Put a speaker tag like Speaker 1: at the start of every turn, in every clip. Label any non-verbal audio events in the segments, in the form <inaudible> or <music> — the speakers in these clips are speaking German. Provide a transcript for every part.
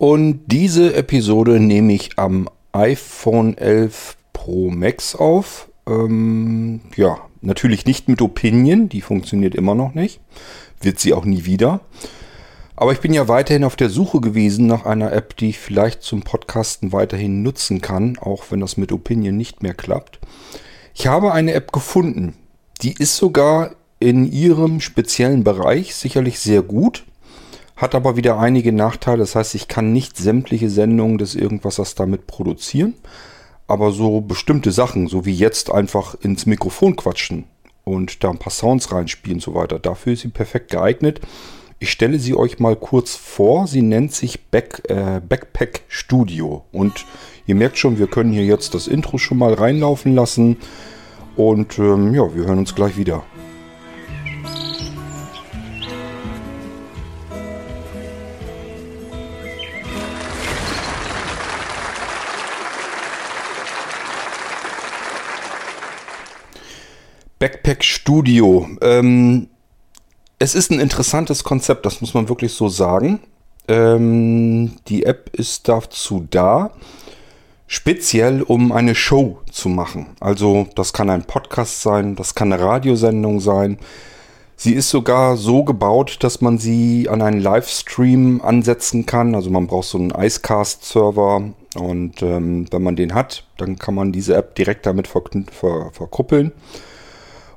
Speaker 1: Und diese Episode nehme ich am iPhone 11 Pro Max auf. Ähm, ja, natürlich nicht mit Opinion, die funktioniert immer noch nicht. Wird sie auch nie wieder. Aber ich bin ja weiterhin auf der Suche gewesen nach einer App, die ich vielleicht zum Podcasten weiterhin nutzen kann, auch wenn das mit Opinion nicht mehr klappt. Ich habe eine App gefunden. Die ist sogar in ihrem speziellen Bereich sicherlich sehr gut, hat aber wieder einige Nachteile. Das heißt, ich kann nicht sämtliche Sendungen des Irgendwassers damit produzieren, aber so bestimmte Sachen, so wie jetzt einfach ins Mikrofon quatschen und da ein paar Sounds reinspielen und so weiter, dafür ist sie perfekt geeignet. Ich stelle sie euch mal kurz vor. Sie nennt sich Back, äh, Backpack Studio. Und ihr merkt schon, wir können hier jetzt das Intro schon mal reinlaufen lassen. Und ähm, ja, wir hören uns gleich wieder. Backpack Studio. Ähm, es ist ein interessantes Konzept, das muss man wirklich so sagen. Ähm, die App ist dazu da, speziell um eine Show zu machen. Also das kann ein Podcast sein, das kann eine Radiosendung sein. Sie ist sogar so gebaut, dass man sie an einen Livestream ansetzen kann. Also man braucht so einen Icecast-Server und ähm, wenn man den hat, dann kann man diese App direkt damit ver ver verkuppeln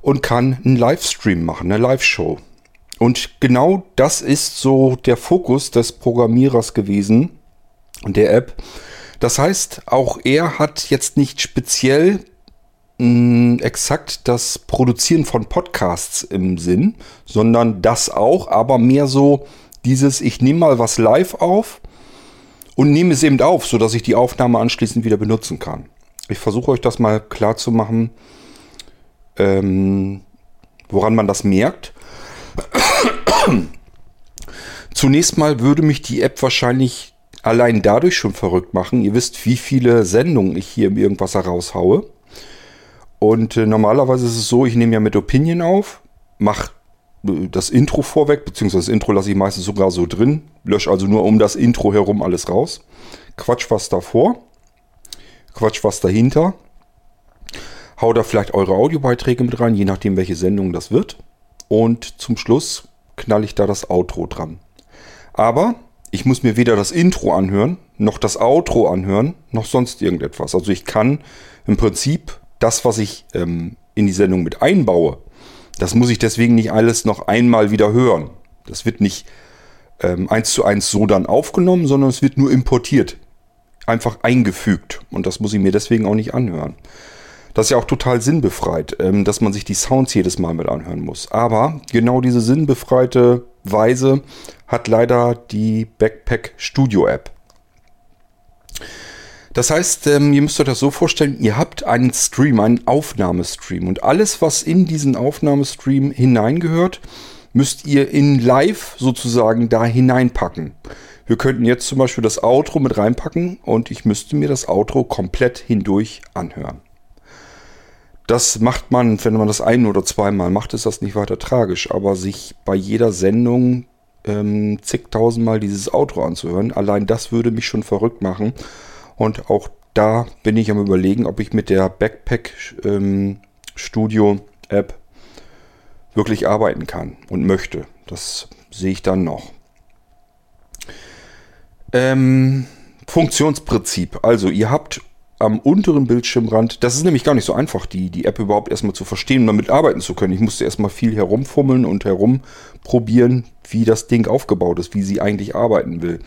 Speaker 1: und kann einen Livestream machen, eine Live-Show. Und genau das ist so der Fokus des Programmierers gewesen, der App. Das heißt, auch er hat jetzt nicht speziell mh, mm, exakt das Produzieren von Podcasts im Sinn, sondern das auch, aber mehr so dieses, ich nehme mal was live auf und nehme es eben auf, sodass ich die Aufnahme anschließend wieder benutzen kann. Ich versuche euch das mal klar zu machen, ähm, woran man das merkt. Zunächst mal würde mich die App wahrscheinlich allein dadurch schon verrückt machen. Ihr wisst, wie viele Sendungen ich hier im Irgendwas raushaue. Und äh, normalerweise ist es so, ich nehme ja mit Opinion auf, mache äh, das Intro vorweg, beziehungsweise das Intro lasse ich meistens sogar so drin, lösche also nur um das Intro herum alles raus, quatsch was davor, quatsch was dahinter, hau da vielleicht eure Audiobeiträge mit rein, je nachdem welche Sendung das wird. Und zum Schluss knall ich da das Outro dran. Aber ich muss mir weder das Intro anhören, noch das Outro anhören, noch sonst irgendetwas. Also ich kann im Prinzip das, was ich ähm, in die Sendung mit einbaue, das muss ich deswegen nicht alles noch einmal wieder hören. Das wird nicht ähm, eins zu eins so dann aufgenommen, sondern es wird nur importiert. Einfach eingefügt. Und das muss ich mir deswegen auch nicht anhören. Das ist ja auch total sinnbefreit, ähm, dass man sich die Sounds jedes Mal mit anhören muss. Aber genau diese sinnbefreite Weise hat leider die Backpack Studio App. Das heißt, ähm, ihr müsst euch das so vorstellen, ihr habt einen Stream, einen Aufnahmestream und alles, was in diesen Aufnahmestream hineingehört, müsst ihr in Live sozusagen da hineinpacken. Wir könnten jetzt zum Beispiel das Outro mit reinpacken und ich müsste mir das Outro komplett hindurch anhören. Das macht man, wenn man das ein oder zweimal macht, ist das nicht weiter tragisch. Aber sich bei jeder Sendung ähm, zigtausendmal dieses Outro anzuhören, allein das würde mich schon verrückt machen. Und auch da bin ich am überlegen, ob ich mit der Backpack ähm, Studio App wirklich arbeiten kann und möchte. Das sehe ich dann noch. Ähm, Funktionsprinzip. Also ihr habt am unteren Bildschirmrand. Das ist nämlich gar nicht so einfach, die, die App überhaupt erstmal zu verstehen und damit arbeiten zu können. Ich musste erstmal viel herumfummeln und herumprobieren, wie das Ding aufgebaut ist, wie sie eigentlich arbeiten will.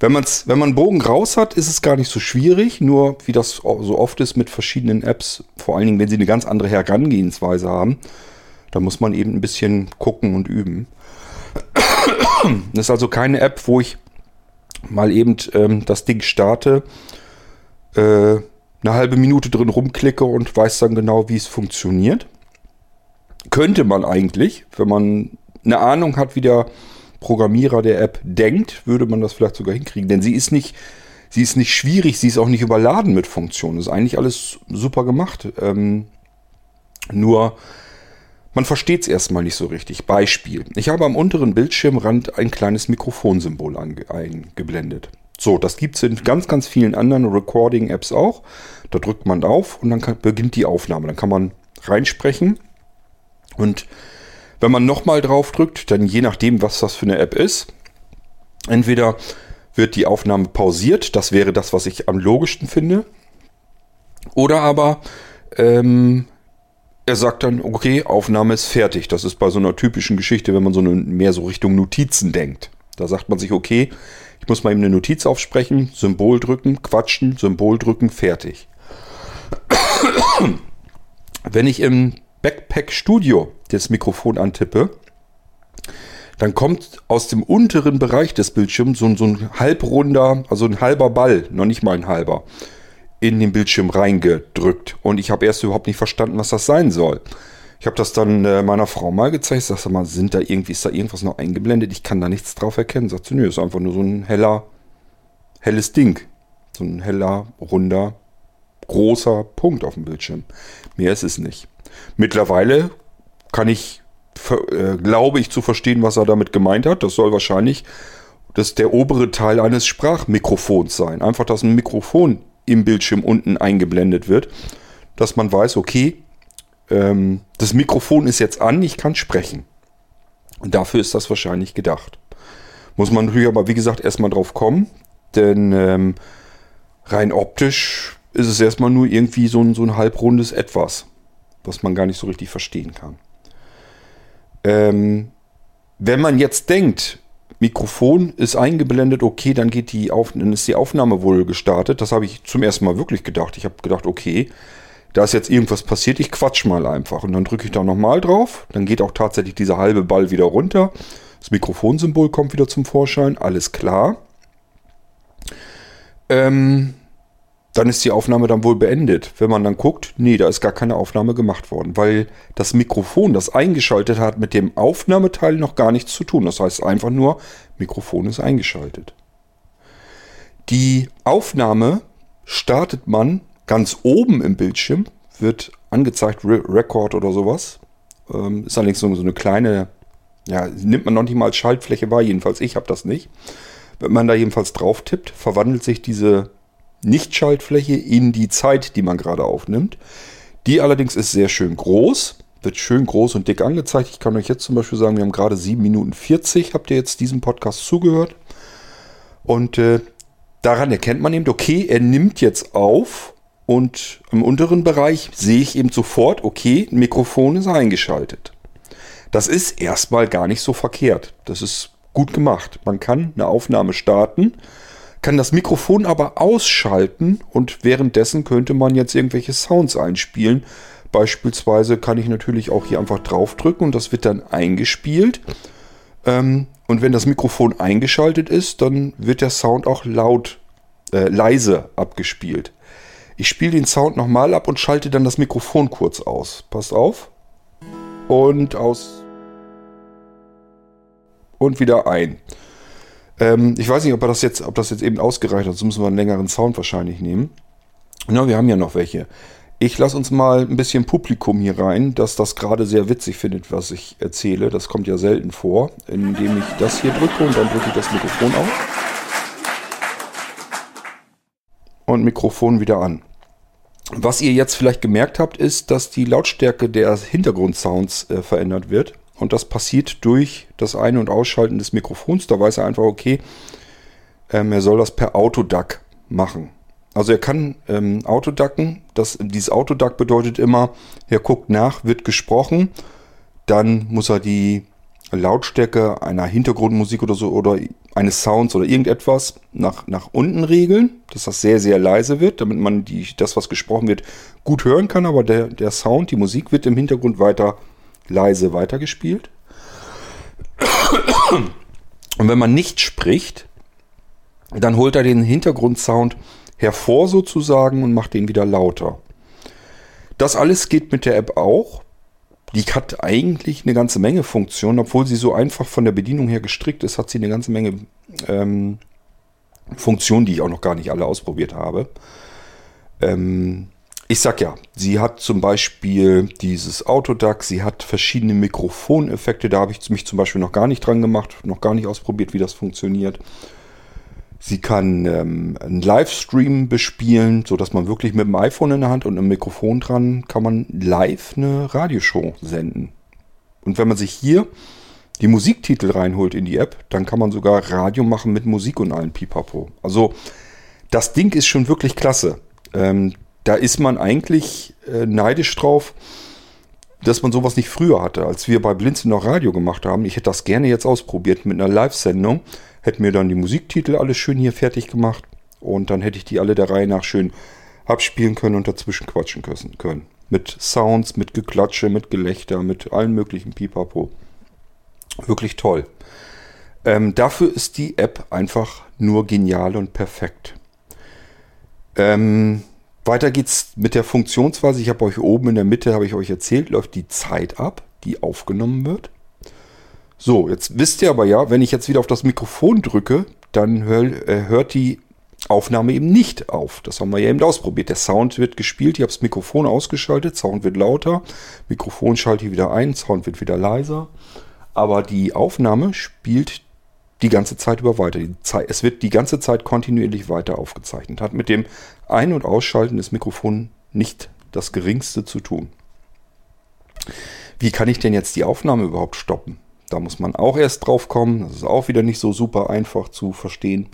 Speaker 1: Wenn, man's, wenn man einen Bogen raus hat, ist es gar nicht so schwierig, nur wie das so oft ist mit verschiedenen Apps, vor allen Dingen, wenn sie eine ganz andere Herangehensweise haben, da muss man eben ein bisschen gucken und üben. Das ist also keine App, wo ich mal eben ähm, das Ding starte äh, eine halbe Minute drin rumklicke und weiß dann genau, wie es funktioniert. Könnte man eigentlich, wenn man eine Ahnung hat, wie der Programmierer der App denkt, würde man das vielleicht sogar hinkriegen. Denn sie ist nicht, sie ist nicht schwierig, sie ist auch nicht überladen mit Funktionen. Ist eigentlich alles super gemacht. Ähm, nur man versteht es erstmal nicht so richtig. Beispiel. Ich habe am unteren Bildschirmrand ein kleines Mikrofonsymbol eingeblendet. So, das gibt es in ganz, ganz vielen anderen Recording-Apps auch. Da drückt man auf und dann kann, beginnt die Aufnahme. Dann kann man reinsprechen. Und wenn man nochmal drauf drückt, dann je nachdem, was das für eine App ist, entweder wird die Aufnahme pausiert, das wäre das, was ich am logischsten finde. Oder aber ähm, er sagt dann, okay, Aufnahme ist fertig. Das ist bei so einer typischen Geschichte, wenn man so eine, mehr so Richtung Notizen denkt. Da sagt man sich, okay, ich muss mal eben eine Notiz aufsprechen, Symbol drücken, quatschen, Symbol drücken, fertig. Wenn ich im Backpack Studio das Mikrofon antippe, dann kommt aus dem unteren Bereich des Bildschirms so, so ein halbrunder, also ein halber Ball, noch nicht mal ein halber, in den Bildschirm reingedrückt. Und ich habe erst überhaupt nicht verstanden, was das sein soll. Ich habe das dann äh, meiner Frau mal gezeigt. Ich sagte mal, sind da irgendwie, ist da irgendwas noch eingeblendet? Ich kann da nichts drauf erkennen. Sagt sie, nö, ist einfach nur so ein heller, helles Ding. So ein heller, runder, großer Punkt auf dem Bildschirm. Mehr ist es nicht. Mittlerweile kann ich, äh, glaube ich, zu verstehen, was er damit gemeint hat. Das soll wahrscheinlich das der obere Teil eines Sprachmikrofons sein. Einfach, dass ein Mikrofon im Bildschirm unten eingeblendet wird, dass man weiß, okay, ähm, das Mikrofon ist jetzt an, ich kann sprechen. Und dafür ist das wahrscheinlich gedacht. Muss man natürlich aber, wie gesagt, erstmal drauf kommen, denn ähm, rein optisch ist es erstmal nur irgendwie so ein, so ein halbrundes Etwas, was man gar nicht so richtig verstehen kann. Ähm, wenn man jetzt denkt, Mikrofon ist eingeblendet, okay, dann geht die Auf dann ist die Aufnahme wohl gestartet. Das habe ich zum ersten Mal wirklich gedacht. Ich habe gedacht, okay, da ist jetzt irgendwas passiert, ich quatsch mal einfach. Und dann drücke ich da nochmal drauf. Dann geht auch tatsächlich dieser halbe Ball wieder runter. Das Mikrofonsymbol kommt wieder zum Vorschein. Alles klar. Ähm, dann ist die Aufnahme dann wohl beendet. Wenn man dann guckt, nee, da ist gar keine Aufnahme gemacht worden, weil das Mikrofon, das eingeschaltet hat, mit dem Aufnahmeteil noch gar nichts zu tun. Das heißt einfach nur, Mikrofon ist eingeschaltet. Die Aufnahme startet man Ganz oben im Bildschirm wird angezeigt Re Record oder sowas. Ähm, ist allerdings so, eine kleine, ja, nimmt man noch nicht mal als Schaltfläche wahr, jedenfalls ich habe das nicht. Wenn man da jedenfalls drauf tippt, verwandelt sich diese Nicht-Schaltfläche in die Zeit, die man gerade aufnimmt. Die allerdings ist sehr schön groß, wird schön groß und dick angezeigt. Ich kann euch jetzt zum Beispiel sagen, wir haben gerade 7 Minuten 40, habt ihr jetzt diesem Podcast zugehört. Und äh, daran erkennt man eben, okay, er nimmt jetzt auf und im unteren Bereich sehe ich eben sofort, okay, Mikrofon ist eingeschaltet. Das ist erstmal gar nicht so verkehrt. Das ist gut gemacht. Man kann eine Aufnahme starten, kann das Mikrofon aber ausschalten und währenddessen könnte man jetzt irgendwelche Sounds einspielen. Beispielsweise kann ich natürlich auch hier einfach draufdrücken und das wird dann eingespielt. Ähm, und wenn das Mikrofon eingeschaltet ist, dann wird der Sound auch laut, äh, leise abgespielt. Ich spiele den Sound nochmal ab und schalte dann das Mikrofon kurz aus. Passt auf. Und aus. Und wieder ein. Ähm, ich weiß nicht, ob das, jetzt, ob das jetzt eben ausgereicht hat. So müssen wir einen längeren Sound wahrscheinlich nehmen. Na, wir haben ja noch welche. Ich lasse uns mal ein bisschen Publikum hier rein, dass das gerade sehr witzig findet, was ich erzähle. Das kommt ja selten vor, indem ich das hier drücke und dann drücke ich das Mikrofon auf und Mikrofon wieder an. Was ihr jetzt vielleicht gemerkt habt, ist, dass die Lautstärke der Hintergrundsounds äh, verändert wird. Und das passiert durch das Ein- und Ausschalten des Mikrofons. Da weiß er einfach, okay, ähm, er soll das per Autoduck machen. Also er kann ähm, Autoducken. Das, dieses Autoduck bedeutet immer, er guckt nach, wird gesprochen. Dann muss er die Lautstärke einer Hintergrundmusik oder so oder eines Sounds oder irgendetwas nach, nach unten regeln, dass das sehr, sehr leise wird, damit man die, das, was gesprochen wird, gut hören kann, aber der, der Sound, die Musik wird im Hintergrund weiter leise weitergespielt. Und wenn man nicht spricht, dann holt er den Hintergrundsound hervor sozusagen und macht den wieder lauter. Das alles geht mit der App auch die hat eigentlich eine ganze Menge Funktionen, obwohl sie so einfach von der Bedienung her gestrickt ist, hat sie eine ganze Menge ähm, Funktionen, die ich auch noch gar nicht alle ausprobiert habe. Ähm, ich sag ja, sie hat zum Beispiel dieses Autoduck, sie hat verschiedene Mikrofoneffekte, da habe ich mich zum Beispiel noch gar nicht dran gemacht, noch gar nicht ausprobiert, wie das funktioniert. Sie kann ähm, einen Livestream bespielen, sodass man wirklich mit dem iPhone in der Hand und einem Mikrofon dran kann man live eine Radioshow senden. Und wenn man sich hier die Musiktitel reinholt in die App, dann kann man sogar Radio machen mit Musik und allen Pipapo. Also das Ding ist schon wirklich klasse. Ähm, da ist man eigentlich äh, neidisch drauf, dass man sowas nicht früher hatte. Als wir bei Blinzen noch Radio gemacht haben, ich hätte das gerne jetzt ausprobiert mit einer Live-Sendung hätte mir dann die Musiktitel alles schön hier fertig gemacht und dann hätte ich die alle der Reihe nach schön abspielen können und dazwischen quatschen können. Mit Sounds, mit Geklatsche, mit Gelächter, mit allen möglichen Pipapo. Wirklich toll. Ähm, dafür ist die App einfach nur genial und perfekt. Ähm, weiter geht's mit der Funktionsweise. Ich habe euch oben in der Mitte, habe ich euch erzählt, läuft die Zeit ab, die aufgenommen wird. So, jetzt wisst ihr aber ja, wenn ich jetzt wieder auf das Mikrofon drücke, dann hör, äh, hört die Aufnahme eben nicht auf. Das haben wir ja eben ausprobiert. Der Sound wird gespielt, ich habe das Mikrofon ausgeschaltet, Sound wird lauter, Mikrofon schalte ich wieder ein, Sound wird wieder leiser. Aber die Aufnahme spielt die ganze Zeit über weiter. Es wird die ganze Zeit kontinuierlich weiter aufgezeichnet. Hat mit dem Ein- und Ausschalten des Mikrofons nicht das geringste zu tun. Wie kann ich denn jetzt die Aufnahme überhaupt stoppen? Da muss man auch erst drauf kommen. Das ist auch wieder nicht so super einfach zu verstehen.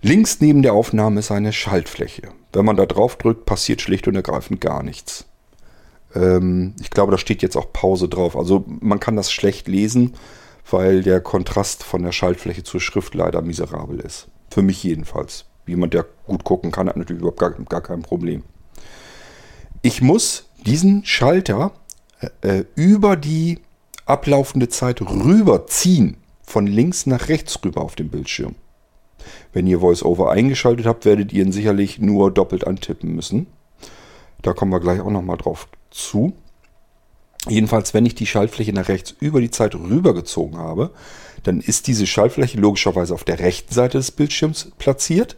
Speaker 1: Links neben der Aufnahme ist eine Schaltfläche. Wenn man da drauf drückt, passiert schlicht und ergreifend gar nichts. Ähm, ich glaube, da steht jetzt auch Pause drauf. Also man kann das schlecht lesen, weil der Kontrast von der Schaltfläche zur Schrift leider miserabel ist. Für mich jedenfalls. Jemand, der gut gucken kann, hat natürlich überhaupt gar, gar kein Problem. Ich muss diesen Schalter äh, über die ablaufende Zeit rüberziehen. Von links nach rechts rüber auf dem Bildschirm. Wenn ihr VoiceOver eingeschaltet habt, werdet ihr ihn sicherlich nur doppelt antippen müssen. Da kommen wir gleich auch nochmal drauf zu. Jedenfalls, wenn ich die Schaltfläche nach rechts über die Zeit rübergezogen habe, dann ist diese Schaltfläche logischerweise auf der rechten Seite des Bildschirms platziert.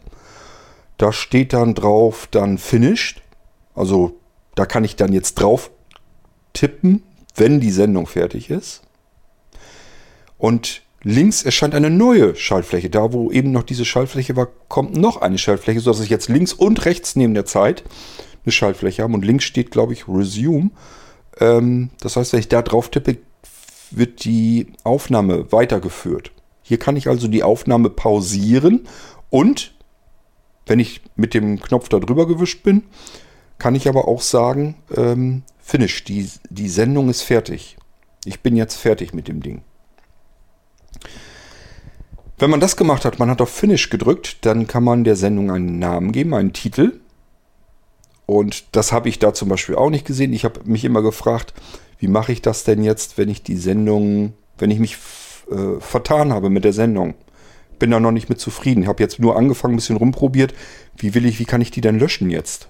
Speaker 1: Da steht dann drauf dann Finished. Also da kann ich dann jetzt drauf tippen wenn die Sendung fertig ist. Und links erscheint eine neue Schaltfläche. Da, wo eben noch diese Schaltfläche war, kommt noch eine Schaltfläche, sodass ich jetzt links und rechts neben der Zeit eine Schaltfläche habe. Und links steht, glaube ich, Resume. Ähm, das heißt, wenn ich da drauf tippe, wird die Aufnahme weitergeführt. Hier kann ich also die Aufnahme pausieren und wenn ich mit dem Knopf da drüber gewischt bin, kann ich aber auch sagen, ähm, Finish, die, die Sendung ist fertig. Ich bin jetzt fertig mit dem Ding. Wenn man das gemacht hat, man hat auf Finish gedrückt, dann kann man der Sendung einen Namen geben, einen Titel. Und das habe ich da zum Beispiel auch nicht gesehen. Ich habe mich immer gefragt, wie mache ich das denn jetzt, wenn ich die Sendung, wenn ich mich äh, vertan habe mit der Sendung? Bin da noch nicht mit zufrieden. Ich habe jetzt nur angefangen, ein bisschen rumprobiert. Wie will ich, wie kann ich die denn löschen jetzt?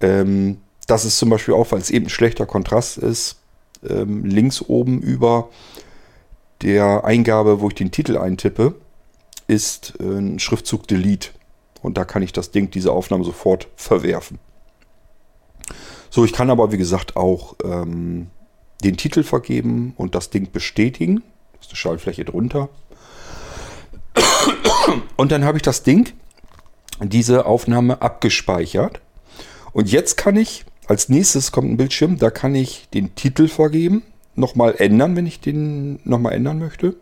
Speaker 1: Ähm, das ist zum Beispiel auch, weil es eben ein schlechter Kontrast ist, ähm, links oben über der Eingabe, wo ich den Titel eintippe, ist äh, ein Schriftzug Delete. Und da kann ich das Ding, diese Aufnahme sofort verwerfen. So, ich kann aber wie gesagt auch ähm, den Titel vergeben und das Ding bestätigen. Das ist eine Schaltfläche drunter. Und dann habe ich das Ding, diese Aufnahme abgespeichert. Und jetzt kann ich als nächstes kommt ein Bildschirm, da kann ich den Titel vergeben, nochmal ändern, wenn ich den nochmal ändern möchte.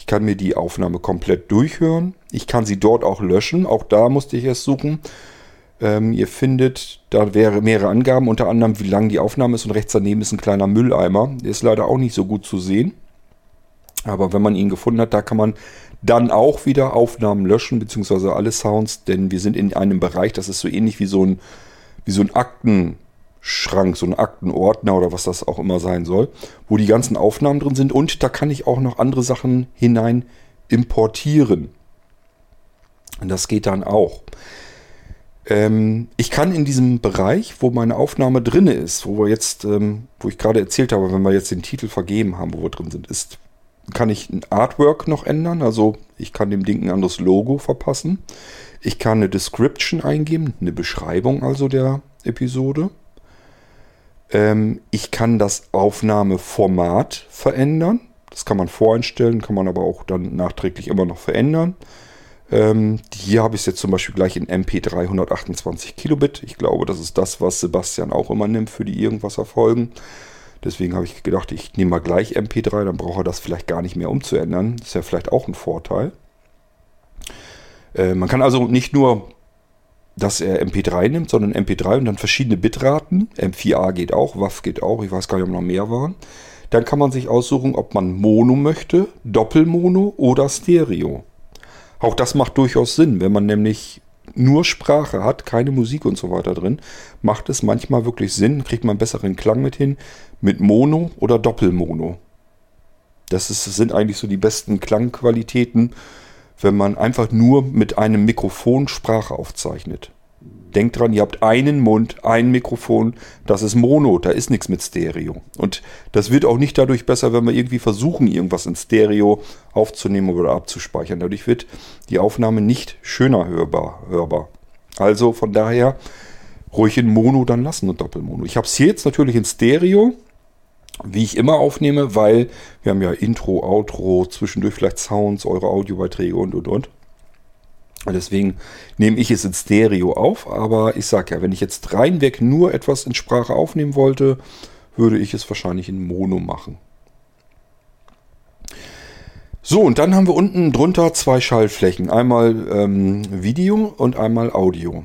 Speaker 1: Ich kann mir die Aufnahme komplett durchhören. Ich kann sie dort auch löschen. Auch da musste ich erst suchen. Ähm, ihr findet, da wäre mehrere Angaben, unter anderem wie lang die Aufnahme ist und rechts daneben ist ein kleiner Mülleimer. Der ist leider auch nicht so gut zu sehen. Aber wenn man ihn gefunden hat, da kann man dann auch wieder Aufnahmen löschen, beziehungsweise alle Sounds, denn wir sind in einem Bereich, das ist so ähnlich wie so ein, wie so ein Akten, Schrank, so ein Aktenordner oder was das auch immer sein soll, wo die ganzen Aufnahmen drin sind und da kann ich auch noch andere Sachen hinein importieren. Und das geht dann auch. Ähm, ich kann in diesem Bereich, wo meine Aufnahme drin ist, wo wir jetzt, ähm, wo ich gerade erzählt habe, wenn wir jetzt den Titel vergeben haben, wo wir drin sind, ist, kann ich ein Artwork noch ändern. Also ich kann dem Ding ein anderes Logo verpassen. Ich kann eine Description eingeben, eine Beschreibung also der Episode. Ähm, ich kann das Aufnahmeformat verändern. Das kann man voreinstellen, kann man aber auch dann nachträglich immer noch verändern. Ähm, hier habe ich es jetzt zum Beispiel gleich in MP3 128 Kilobit. Ich glaube, das ist das, was Sebastian auch immer nimmt für die Irgendwas-Erfolgen. Deswegen habe ich gedacht, ich nehme mal gleich MP3, dann braucht er das vielleicht gar nicht mehr umzuändern. Das ist ja vielleicht auch ein Vorteil. Äh, man kann also nicht nur, dass er MP3 nimmt, sondern MP3 und dann verschiedene Bitraten. M4A geht auch, WAV geht auch, ich weiß gar nicht, ob noch mehr waren. Dann kann man sich aussuchen, ob man Mono möchte, Doppelmono oder Stereo. Auch das macht durchaus Sinn, wenn man nämlich nur Sprache hat, keine Musik und so weiter drin, macht es manchmal wirklich Sinn, kriegt man besseren Klang mit hin, mit Mono oder Doppelmono. Das ist, sind eigentlich so die besten Klangqualitäten, wenn man einfach nur mit einem Mikrofon Sprache aufzeichnet. Denkt dran, ihr habt einen Mund, ein Mikrofon, das ist Mono, da ist nichts mit Stereo. Und das wird auch nicht dadurch besser, wenn wir irgendwie versuchen, irgendwas in Stereo aufzunehmen oder abzuspeichern. Dadurch wird die Aufnahme nicht schöner hörbar. hörbar. Also von daher ruhig in Mono dann lassen und Doppelmono. Ich habe es hier jetzt natürlich in Stereo, wie ich immer aufnehme, weil wir haben ja Intro, Outro, zwischendurch vielleicht Sounds, eure Audiobeiträge und und und. Deswegen nehme ich es in Stereo auf, aber ich sage ja, wenn ich jetzt reinweg nur etwas in Sprache aufnehmen wollte, würde ich es wahrscheinlich in Mono machen. So, und dann haben wir unten drunter zwei Schallflächen. Einmal ähm, Video und einmal Audio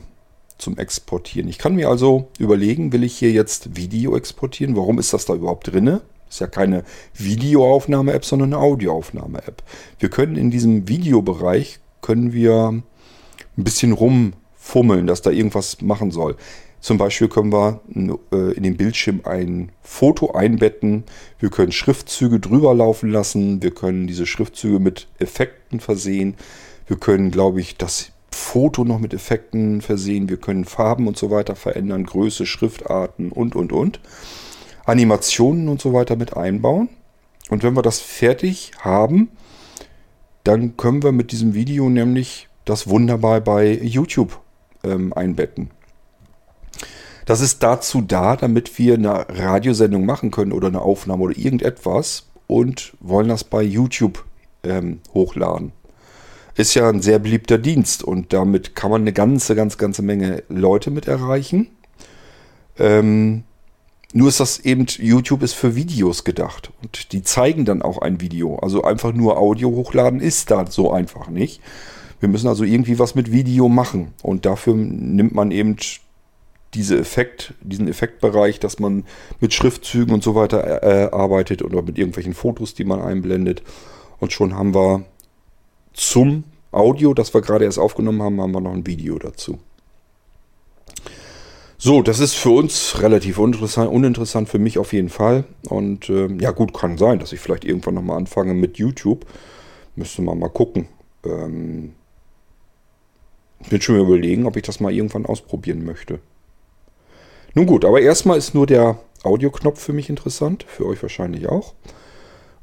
Speaker 1: zum Exportieren. Ich kann mir also überlegen, will ich hier jetzt Video exportieren? Warum ist das da überhaupt drinne? Ist ja keine Videoaufnahme-App, sondern eine Audioaufnahme-App. Wir können in diesem Videobereich können wir ein bisschen rumfummeln, dass da irgendwas machen soll. Zum Beispiel können wir äh, in den Bildschirm ein Foto einbetten. Wir können Schriftzüge drüber laufen lassen. Wir können diese Schriftzüge mit Effekten versehen. Wir können, glaube ich, das Foto noch mit Effekten versehen. Wir können Farben und so weiter verändern, Größe, Schriftarten und, und, und. Animationen und so weiter mit einbauen. Und wenn wir das fertig haben, dann können wir mit diesem Video nämlich das wunderbar bei YouTube ähm, einbetten. Das ist dazu da, damit wir eine Radiosendung machen können oder eine Aufnahme oder irgendetwas und wollen das bei YouTube ähm, hochladen. Ist ja ein sehr beliebter Dienst und damit kann man eine ganze, ganz, ganze Menge Leute mit erreichen. Ähm, nur ist das eben, YouTube ist für Videos gedacht. Und die zeigen dann auch ein Video. Also einfach nur Audio hochladen ist da so einfach nicht. Wir müssen also irgendwie was mit Video machen. Und dafür nimmt man eben diese Effekt, diesen Effektbereich, dass man mit Schriftzügen und so weiter äh, arbeitet oder mit irgendwelchen Fotos, die man einblendet. Und schon haben wir zum Audio, das wir gerade erst aufgenommen haben, haben wir noch ein Video dazu. So, das ist für uns relativ uninteressant, uninteressant für mich auf jeden Fall. Und äh, ja gut, kann sein, dass ich vielleicht irgendwann nochmal anfange mit YouTube. Müsste man mal gucken. Ähm, ich bin schon überlegen, ob ich das mal irgendwann ausprobieren möchte. Nun gut, aber erstmal ist nur der Audioknopf für mich interessant, für euch wahrscheinlich auch.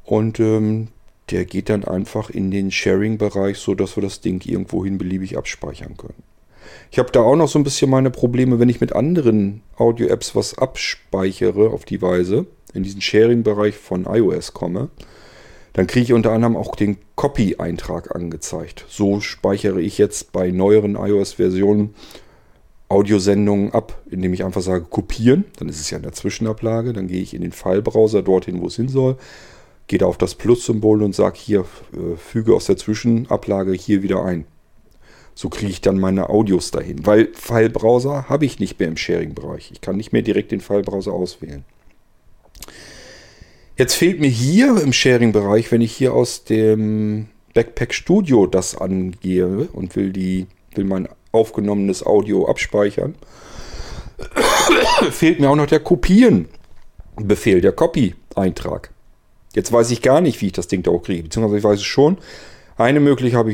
Speaker 1: Und ähm, der geht dann einfach in den Sharing-Bereich, sodass wir das Ding irgendwohin beliebig abspeichern können. Ich habe da auch noch so ein bisschen meine Probleme, wenn ich mit anderen Audio-Apps was abspeichere auf die Weise, in diesen Sharing-Bereich von iOS komme, dann kriege ich unter anderem auch den Copy-Eintrag angezeigt. So speichere ich jetzt bei neueren iOS-Versionen Audiosendungen ab, indem ich einfach sage kopieren, dann ist es ja in der Zwischenablage, dann gehe ich in den File-Browser dorthin, wo es hin soll, gehe da auf das Plus-Symbol und sage hier, äh, füge aus der Zwischenablage hier wieder ein. So kriege ich dann meine Audios dahin. Weil File-Browser habe ich nicht mehr im Sharing-Bereich. Ich kann nicht mehr direkt den File-Browser auswählen. Jetzt fehlt mir hier im Sharing-Bereich, wenn ich hier aus dem Backpack Studio das angehe und will, die, will mein aufgenommenes Audio abspeichern, <coughs> fehlt mir auch noch der Kopieren-Befehl, der Copy-Eintrag. Jetzt weiß ich gar nicht, wie ich das Ding da auch kriege. Beziehungsweise ich weiß es schon, eine Möglichkeit habe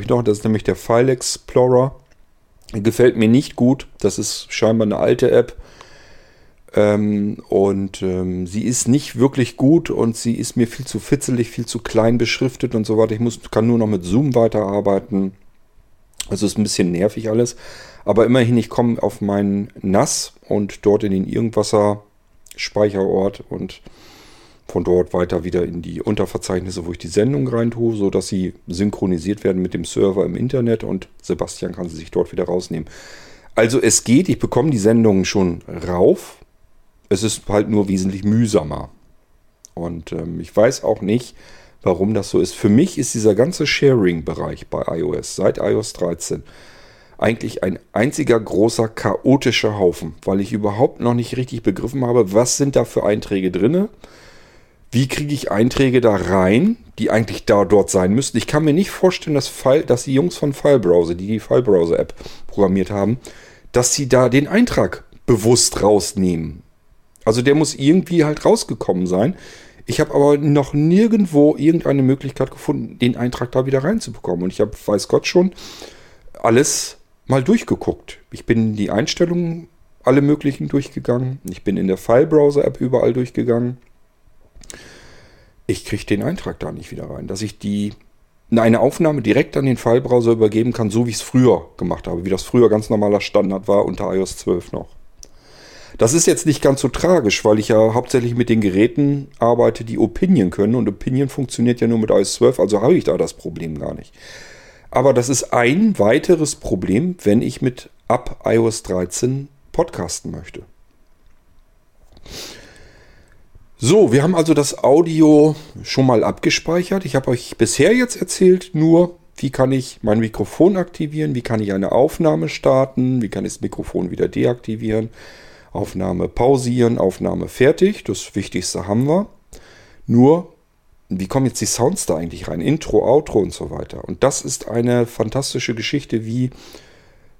Speaker 1: ich, noch, das ist nämlich der File Explorer. Gefällt mir nicht gut. Das ist scheinbar eine alte App. Ähm, und ähm, sie ist nicht wirklich gut und sie ist mir viel zu fitzelig, viel zu klein beschriftet und so weiter. Ich muss, kann nur noch mit Zoom weiterarbeiten. Also ist ein bisschen nervig alles. Aber immerhin, ich komme auf meinen NAS und dort in den Irgendwasser Speicherort und von dort weiter wieder in die Unterverzeichnisse, wo ich die Sendung rein tue, sodass sie synchronisiert werden mit dem Server im Internet und Sebastian kann sie sich dort wieder rausnehmen. Also es geht, ich bekomme die Sendungen schon rauf. Es ist halt nur wesentlich mühsamer. Und ähm, ich weiß auch nicht, warum das so ist. Für mich ist dieser ganze Sharing-Bereich bei iOS seit iOS 13 eigentlich ein einziger großer chaotischer Haufen, weil ich überhaupt noch nicht richtig begriffen habe, was sind da für Einträge drinne. Wie kriege ich Einträge da rein, die eigentlich da dort sein müssten? Ich kann mir nicht vorstellen, dass, File, dass die Jungs von Filebrowser, die die Filebrowser-App programmiert haben, dass sie da den Eintrag bewusst rausnehmen. Also der muss irgendwie halt rausgekommen sein. Ich habe aber noch nirgendwo irgendeine Möglichkeit gefunden, den Eintrag da wieder reinzubekommen. Und ich habe, weiß Gott schon, alles mal durchgeguckt. Ich bin in die Einstellungen alle möglichen durchgegangen. Ich bin in der File-Browser-App überall durchgegangen. Ich kriege den Eintrag da nicht wieder rein. Dass ich die eine Aufnahme direkt an den File-Browser übergeben kann, so wie ich es früher gemacht habe, wie das früher ganz normaler Standard war unter iOS 12 noch. Das ist jetzt nicht ganz so tragisch, weil ich ja hauptsächlich mit den Geräten arbeite, die Opinion können und Opinion funktioniert ja nur mit iOS 12, also habe ich da das Problem gar nicht. Aber das ist ein weiteres Problem, wenn ich mit ab iOS 13 podcasten möchte. So, wir haben also das Audio schon mal abgespeichert. Ich habe euch bisher jetzt erzählt nur, wie kann ich mein Mikrofon aktivieren, wie kann ich eine Aufnahme starten, wie kann ich das Mikrofon wieder deaktivieren, Aufnahme pausieren, Aufnahme fertig. Das Wichtigste haben wir. Nur wie kommen jetzt die Sounds da eigentlich rein? Intro, Outro und so weiter. Und das ist eine fantastische Geschichte, wie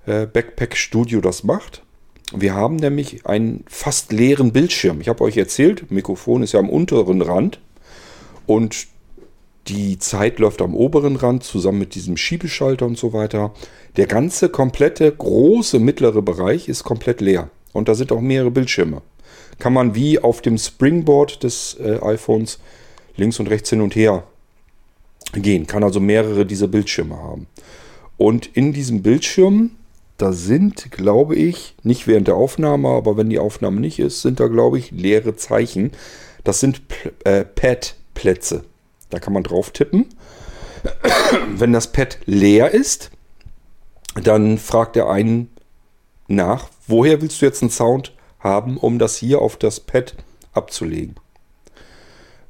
Speaker 1: äh, Backpack Studio das macht. Wir haben nämlich einen fast leeren Bildschirm. Ich habe euch erzählt, Mikrofon ist ja am unteren Rand und die Zeit läuft am oberen Rand zusammen mit diesem Schiebeschalter und so weiter. Der ganze komplette große mittlere Bereich ist komplett leer und da sind auch mehrere Bildschirme. Kann man wie auf dem Springboard des äh, iPhones links und rechts hin und her gehen. Kann also mehrere dieser Bildschirme haben. Und in diesem Bildschirm, da sind, glaube ich, nicht während der Aufnahme, aber wenn die Aufnahme nicht ist, sind da, glaube ich, leere Zeichen. Das sind äh, Pad-Plätze. Da kann man drauf tippen. <coughs> wenn das Pad leer ist, dann fragt er einen nach, woher willst du jetzt einen Sound haben, um das hier auf das Pad abzulegen.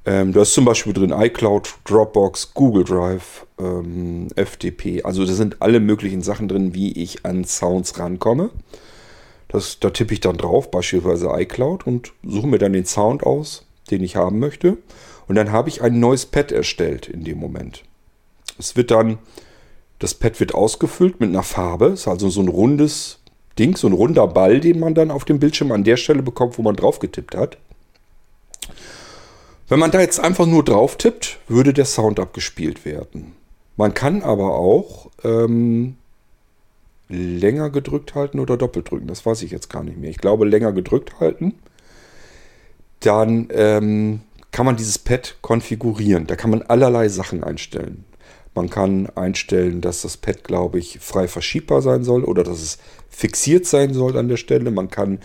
Speaker 1: Ähm, da ist zum Beispiel drin iCloud, Dropbox, Google Drive, ähm, FTP. Also da sind alle möglichen Sachen drin, wie ich an Sounds rankomme. Das, da tippe ich dann drauf, beispielsweise iCloud, und suche mir dann den Sound aus, den ich haben möchte. Und dann habe ich ein neues Pad erstellt in dem Moment. Es wird dann, das Pad wird ausgefüllt mit einer Farbe. Es ist also so ein rundes Ding, so ein runder Ball, den man dann auf dem Bildschirm an der Stelle bekommt, wo man drauf getippt hat. Wenn man da jetzt einfach nur drauf tippt, würde der Sound abgespielt werden. Man kann aber auch ähm, länger gedrückt halten oder doppelt drücken. Das weiß ich jetzt gar nicht mehr. Ich glaube, länger gedrückt halten. Dann ähm, kann man dieses Pad konfigurieren. Da kann man allerlei Sachen einstellen. Man kann einstellen, dass das Pad, glaube ich, frei verschiebbar sein soll oder dass es fixiert sein soll an der Stelle. Man kann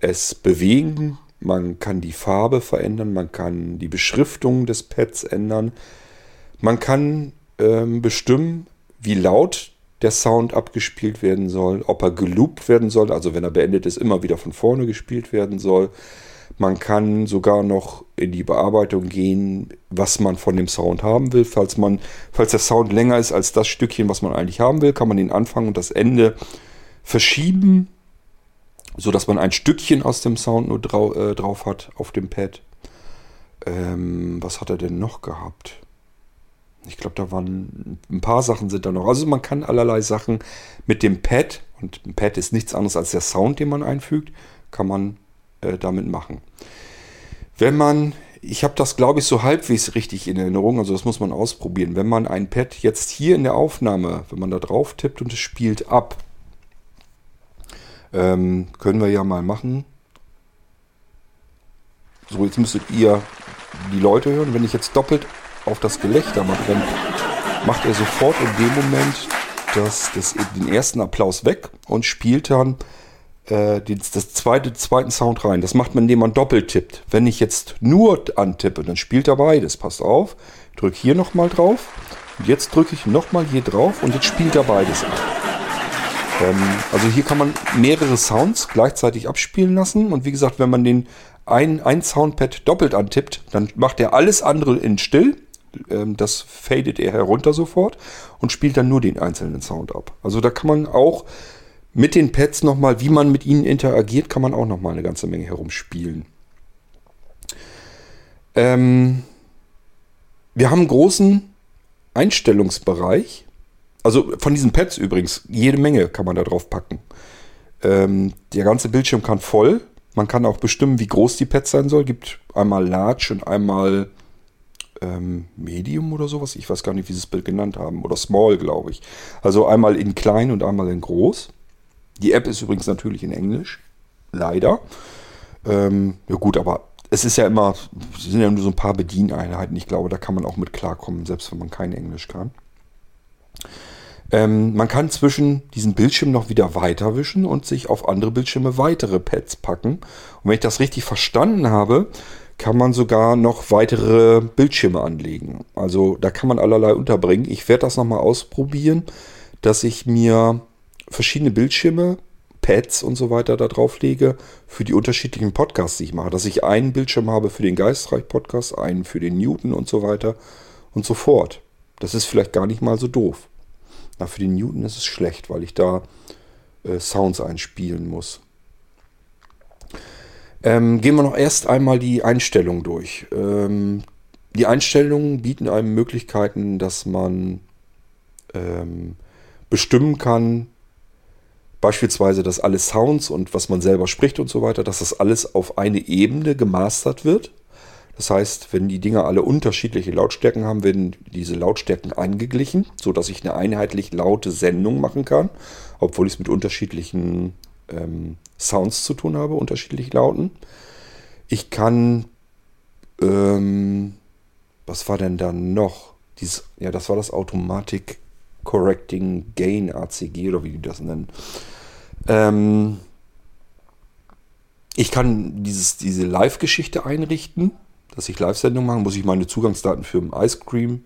Speaker 1: es bewegen, man kann die Farbe verändern, man kann die Beschriftung des Pads ändern. Man kann ähm, bestimmen, wie laut der Sound abgespielt werden soll, ob er geloopt werden soll, also wenn er beendet ist, immer wieder von vorne gespielt werden soll. Man kann sogar noch in die Bearbeitung gehen, was man von dem Sound haben will. Falls, man, falls der Sound länger ist als das Stückchen, was man eigentlich haben will, kann man den Anfang und das Ende verschieben so dass man ein Stückchen aus dem Sound nur drau äh, drauf hat auf dem Pad. Ähm, was hat er denn noch gehabt? Ich glaube, da waren ein paar Sachen sind da noch. Also man kann allerlei Sachen mit dem Pad, und ein Pad ist nichts anderes als der Sound, den man einfügt, kann man äh, damit machen. Wenn man, ich habe das glaube ich so halbwegs richtig in Erinnerung, also das muss man ausprobieren. Wenn man ein Pad jetzt hier in der Aufnahme, wenn man da drauf tippt und es spielt ab, ähm, können wir ja mal machen. So, jetzt müsstet ihr die Leute hören. Wenn ich jetzt doppelt auf das Gelächter mache, dann macht er sofort in dem Moment das, das, den ersten Applaus weg und spielt dann äh, das, zweite, zweiten Sound rein. Das macht man, indem man doppelt tippt. Wenn ich jetzt nur antippe, dann spielt er beides. Passt auf. Drücke hier nochmal drauf. Und jetzt drücke ich nochmal hier drauf und jetzt spielt er beides ab. Ähm, also hier kann man mehrere Sounds gleichzeitig abspielen lassen. Und wie gesagt, wenn man den ein, ein Soundpad doppelt antippt, dann macht er alles andere in still. Ähm, das fadet er herunter sofort und spielt dann nur den einzelnen Sound ab. Also da kann man auch mit den Pads nochmal, wie man mit ihnen interagiert, kann man auch nochmal eine ganze Menge herumspielen. Ähm, wir haben einen großen Einstellungsbereich. Also von diesen Pads übrigens, jede Menge kann man da drauf packen. Ähm, der ganze Bildschirm kann voll. Man kann auch bestimmen, wie groß die Pads sein soll. Gibt einmal Large und einmal ähm, Medium oder sowas. Ich weiß gar nicht, wie sie das Bild genannt haben. Oder Small, glaube ich. Also einmal in klein und einmal in groß. Die App ist übrigens natürlich in Englisch. Leider. Ähm, ja gut, aber es ist ja immer, sind ja nur so ein paar Bedieneinheiten. Ich glaube, da kann man auch mit klarkommen, selbst wenn man kein Englisch kann. Ähm, man kann zwischen diesen Bildschirmen noch wieder weiterwischen und sich auf andere Bildschirme weitere Pads packen. Und wenn ich das richtig verstanden habe, kann man sogar noch weitere Bildschirme anlegen. Also da kann man allerlei unterbringen. Ich werde das nochmal ausprobieren, dass ich mir verschiedene Bildschirme, Pads und so weiter da drauf lege für die unterschiedlichen Podcasts, die ich mache. Dass ich einen Bildschirm habe für den Geistreich-Podcast, einen für den Newton und so weiter und so fort. Das ist vielleicht gar nicht mal so doof. Na, für den Newton ist es schlecht, weil ich da äh, Sounds einspielen muss. Ähm, gehen wir noch erst einmal die Einstellungen durch. Ähm, die Einstellungen bieten einem Möglichkeiten, dass man ähm, bestimmen kann, Beispielsweise, dass alle Sounds und was man selber spricht und so weiter, dass das alles auf eine Ebene gemastert wird. Das heißt, wenn die Dinger alle unterschiedliche Lautstärken haben, werden diese Lautstärken angeglichen, sodass ich eine einheitlich laute Sendung machen kann, obwohl ich es mit unterschiedlichen ähm, Sounds zu tun habe, unterschiedlich lauten. Ich kann, ähm, was war denn da noch? Dies, ja, das war das Automatic Correcting Gain ACG oder wie die das nennen. Ähm, ich kann dieses, diese Live-Geschichte einrichten, dass ich Live-Sendungen mache. Muss ich meine Zugangsdaten für den Ice Cream,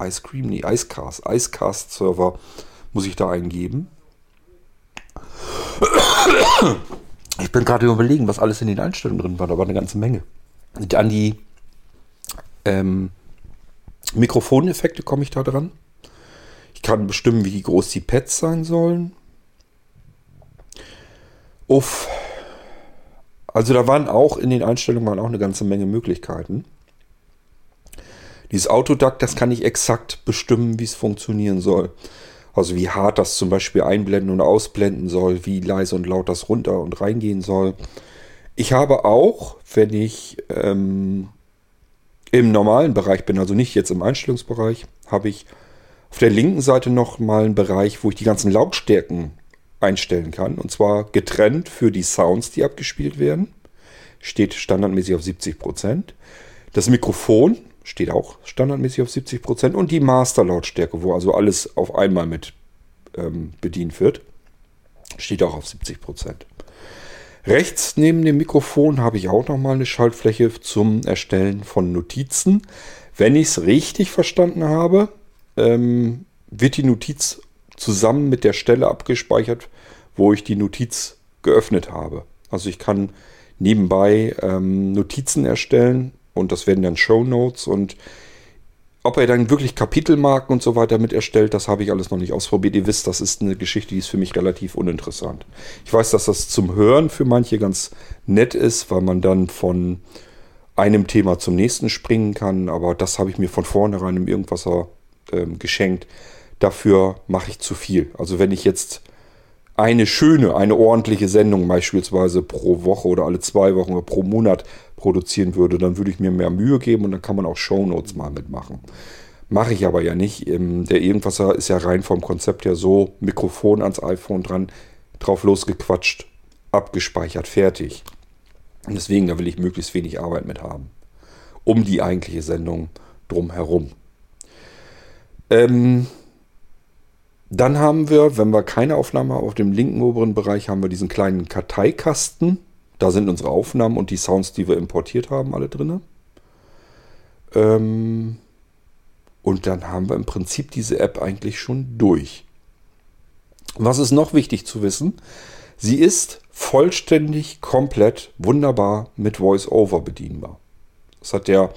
Speaker 1: Ice Cream, nee, Icecast, Icecast-Server muss ich da eingeben. Ich bin gerade überlegen, was alles in den Einstellungen drin war. Da war eine ganze Menge. Und an die ähm, Mikrofoneffekte komme ich da dran. Ich kann bestimmen, wie groß die Pads sein sollen. Uff. Also da waren auch in den Einstellungen waren auch eine ganze Menge Möglichkeiten. Dieses Autoduck, das kann ich exakt bestimmen, wie es funktionieren soll. Also wie hart das zum Beispiel einblenden und ausblenden soll, wie leise und laut das runter und reingehen soll. Ich habe auch, wenn ich ähm, im normalen Bereich bin, also nicht jetzt im Einstellungsbereich, habe ich auf der linken Seite noch mal einen Bereich, wo ich die ganzen Lautstärken einstellen kann. Und zwar getrennt für die Sounds, die abgespielt werden. Steht standardmäßig auf 70%. Das Mikrofon steht auch standardmäßig auf 70%. Und die Master-Lautstärke, wo also alles auf einmal mit ähm, bedient wird, steht auch auf 70%. Rechts neben dem Mikrofon habe ich auch nochmal eine Schaltfläche zum Erstellen von Notizen. Wenn ich es richtig verstanden habe, ähm, wird die Notiz zusammen mit der Stelle abgespeichert, wo ich die Notiz geöffnet habe. Also ich kann nebenbei ähm, Notizen erstellen und das werden dann Show Notes und ob er dann wirklich Kapitelmarken und so weiter mit erstellt, das habe ich alles noch nicht ausprobiert. Ihr wisst, das ist eine Geschichte, die ist für mich relativ uninteressant. Ich weiß, dass das zum Hören für manche ganz nett ist, weil man dann von einem Thema zum nächsten springen kann, aber das habe ich mir von vornherein im Irgendwasser ähm, geschenkt dafür mache ich zu viel. Also wenn ich jetzt eine schöne, eine ordentliche Sendung beispielsweise pro Woche oder alle zwei Wochen oder pro Monat produzieren würde, dann würde ich mir mehr Mühe geben und dann kann man auch Shownotes mal mitmachen. Mache ich aber ja nicht. Ähm, der Irgendwasser ist ja rein vom Konzept her so, Mikrofon ans iPhone dran, drauf losgequatscht, abgespeichert, fertig. Und deswegen, da will ich möglichst wenig Arbeit mit haben. Um die eigentliche Sendung drumherum. Ähm, Dann haben wir, wenn wir keine Aufnahme haben, auf dem linken oberen Bereich haben wir diesen kleinen Karteikasten. Da sind unsere Aufnahmen und die Sounds, die wir importiert haben, alle drin. Ähm und dann haben wir im Prinzip diese App eigentlich schon durch. Was ist noch wichtig zu wissen? Sie ist vollständig, komplett, wunderbar mit VoiceOver bedienbar. Das hat der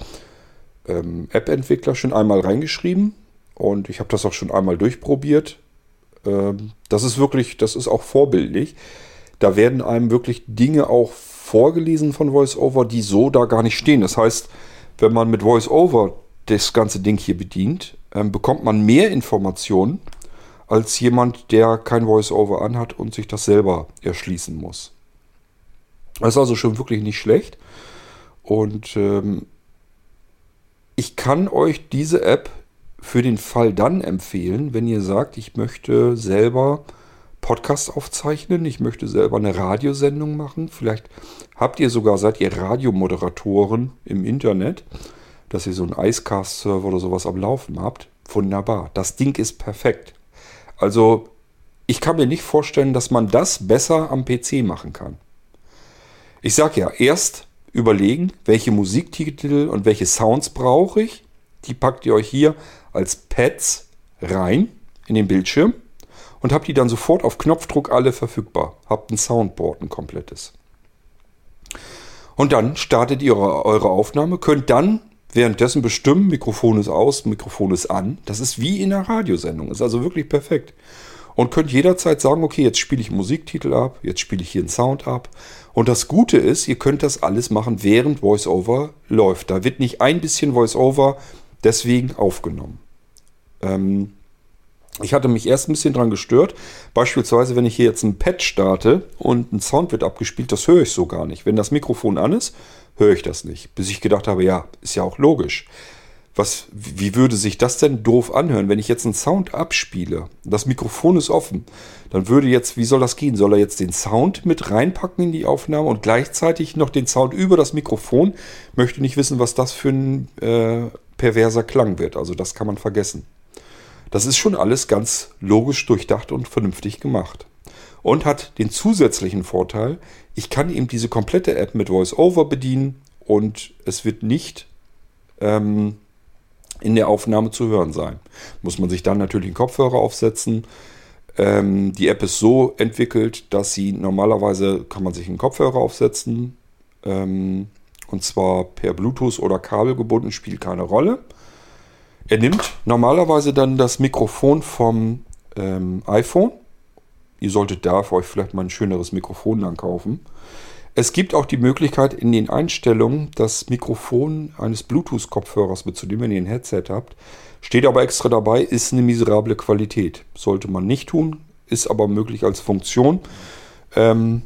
Speaker 1: ähm, App-Entwickler schon einmal reingeschrieben und ich habe das auch schon einmal durchprobiert. Ähm, das ist wirklich, das ist auch vorbildlich. Da werden einem wirklich Dinge auch vorgelesen von VoiceOver, die so da gar nicht stehen. Das heißt, wenn man mit VoiceOver das ganze Ding hier bedient, ähm, bekommt man mehr Informationen als jemand, der kein Voice-Over anhat und sich das selber erschließen muss. Das ist also schon wirklich nicht schlecht. Und ähm, ich kann euch diese App für den Fall dann empfehlen, wenn ihr sagt, ich möchte selber Podcast aufzeichnen, ich möchte selber eine Radiosendung machen. Vielleicht habt ihr sogar, seid ihr Radiomoderatoren im Internet, dass ihr so einen Icecast-Server oder sowas am Laufen habt. Wunderbar. Das Ding ist perfekt. Also ich kann mir nicht vorstellen, dass man das besser am PC machen kann. Ich sage ja, erst überlegen, welche Musiktitel und welche Sounds brauche ich. Die packt ihr euch hier als Pads rein in den Bildschirm und habt die dann sofort auf Knopfdruck alle verfügbar. Habt ein Soundboard, ein komplettes. Und dann startet ihr eure Aufnahme, könnt dann währenddessen bestimmen, Mikrofon ist aus, Mikrofon ist an. Das ist wie in einer Radiosendung. Ist also wirklich perfekt. Und könnt jederzeit sagen, okay, jetzt spiele ich Musiktitel ab, jetzt spiele ich hier einen Sound ab. Und das Gute ist, ihr könnt das alles machen, während VoiceOver läuft. Da wird nicht ein bisschen VoiceOver deswegen aufgenommen. Ähm, ich hatte mich erst ein bisschen dran gestört. Beispielsweise, wenn ich hier jetzt ein Pad starte und ein Sound wird abgespielt, das höre ich so gar nicht. Wenn das Mikrofon an ist, höre ich das nicht. Bis ich gedacht habe, ja, ist ja auch logisch. Was, wie würde sich das denn doof anhören, wenn ich jetzt einen Sound abspiele? Das Mikrofon ist offen. Dann würde jetzt, wie soll das gehen? Soll er jetzt den Sound mit reinpacken in die Aufnahme und gleichzeitig noch den Sound über das Mikrofon? Möchte nicht wissen, was das für ein äh, perverser Klang wird. Also das kann man vergessen. Das ist schon alles ganz logisch durchdacht und vernünftig gemacht. Und hat den zusätzlichen Vorteil, ich kann eben diese komplette App mit VoiceOver bedienen und es wird nicht ähm, in der Aufnahme zu hören sein. Muss man sich dann natürlich einen Kopfhörer aufsetzen. Ähm, die App ist so entwickelt, dass sie normalerweise kann man sich einen Kopfhörer aufsetzen. Ähm, und zwar per Bluetooth oder Kabel gebunden, spielt keine Rolle. Er nimmt normalerweise dann das Mikrofon vom ähm, iPhone Ihr solltet da für euch vielleicht mal ein schöneres Mikrofon dann kaufen. Es gibt auch die Möglichkeit in den Einstellungen, das Mikrofon eines Bluetooth-Kopfhörers mitzunehmen, wenn ihr ein Headset habt. Steht aber extra dabei, ist eine miserable Qualität. Sollte man nicht tun, ist aber möglich als Funktion. Ähm,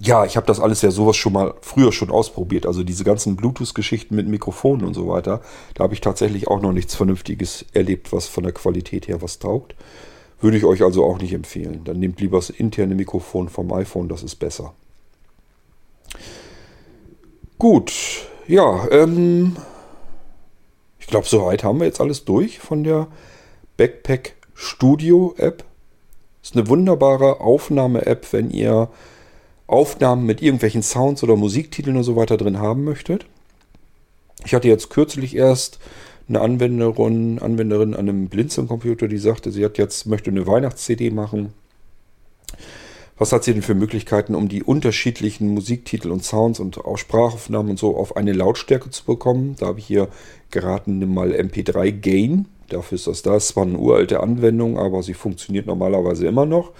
Speaker 1: ja, ich habe das alles ja sowas schon mal früher schon ausprobiert. Also diese ganzen Bluetooth-Geschichten mit Mikrofonen und so weiter. Da habe ich tatsächlich auch noch nichts Vernünftiges erlebt, was von der Qualität her was taugt. Würde ich euch also auch nicht empfehlen. Dann nehmt lieber das interne Mikrofon vom iPhone, das ist besser. Gut, ja, ähm, ich glaube, soweit haben wir jetzt alles durch von der Backpack Studio App. Ist eine wunderbare Aufnahme-App, wenn ihr Aufnahmen mit irgendwelchen Sounds oder Musiktiteln und so weiter drin haben möchtet. Ich hatte jetzt kürzlich erst eine Anwenderin, Anwenderin an einem Blinzeln-Computer, die sagte, sie hat jetzt, möchte eine Weihnachts-CD machen. Was hat sie denn für Möglichkeiten, um die unterschiedlichen Musiktitel und Sounds und auch Sprachaufnahmen und so auf eine Lautstärke zu bekommen? Da habe ich hier geraten, nimm mal MP3 Gain. Dafür ist das da. Es zwar eine uralte Anwendung, aber sie funktioniert normalerweise immer noch.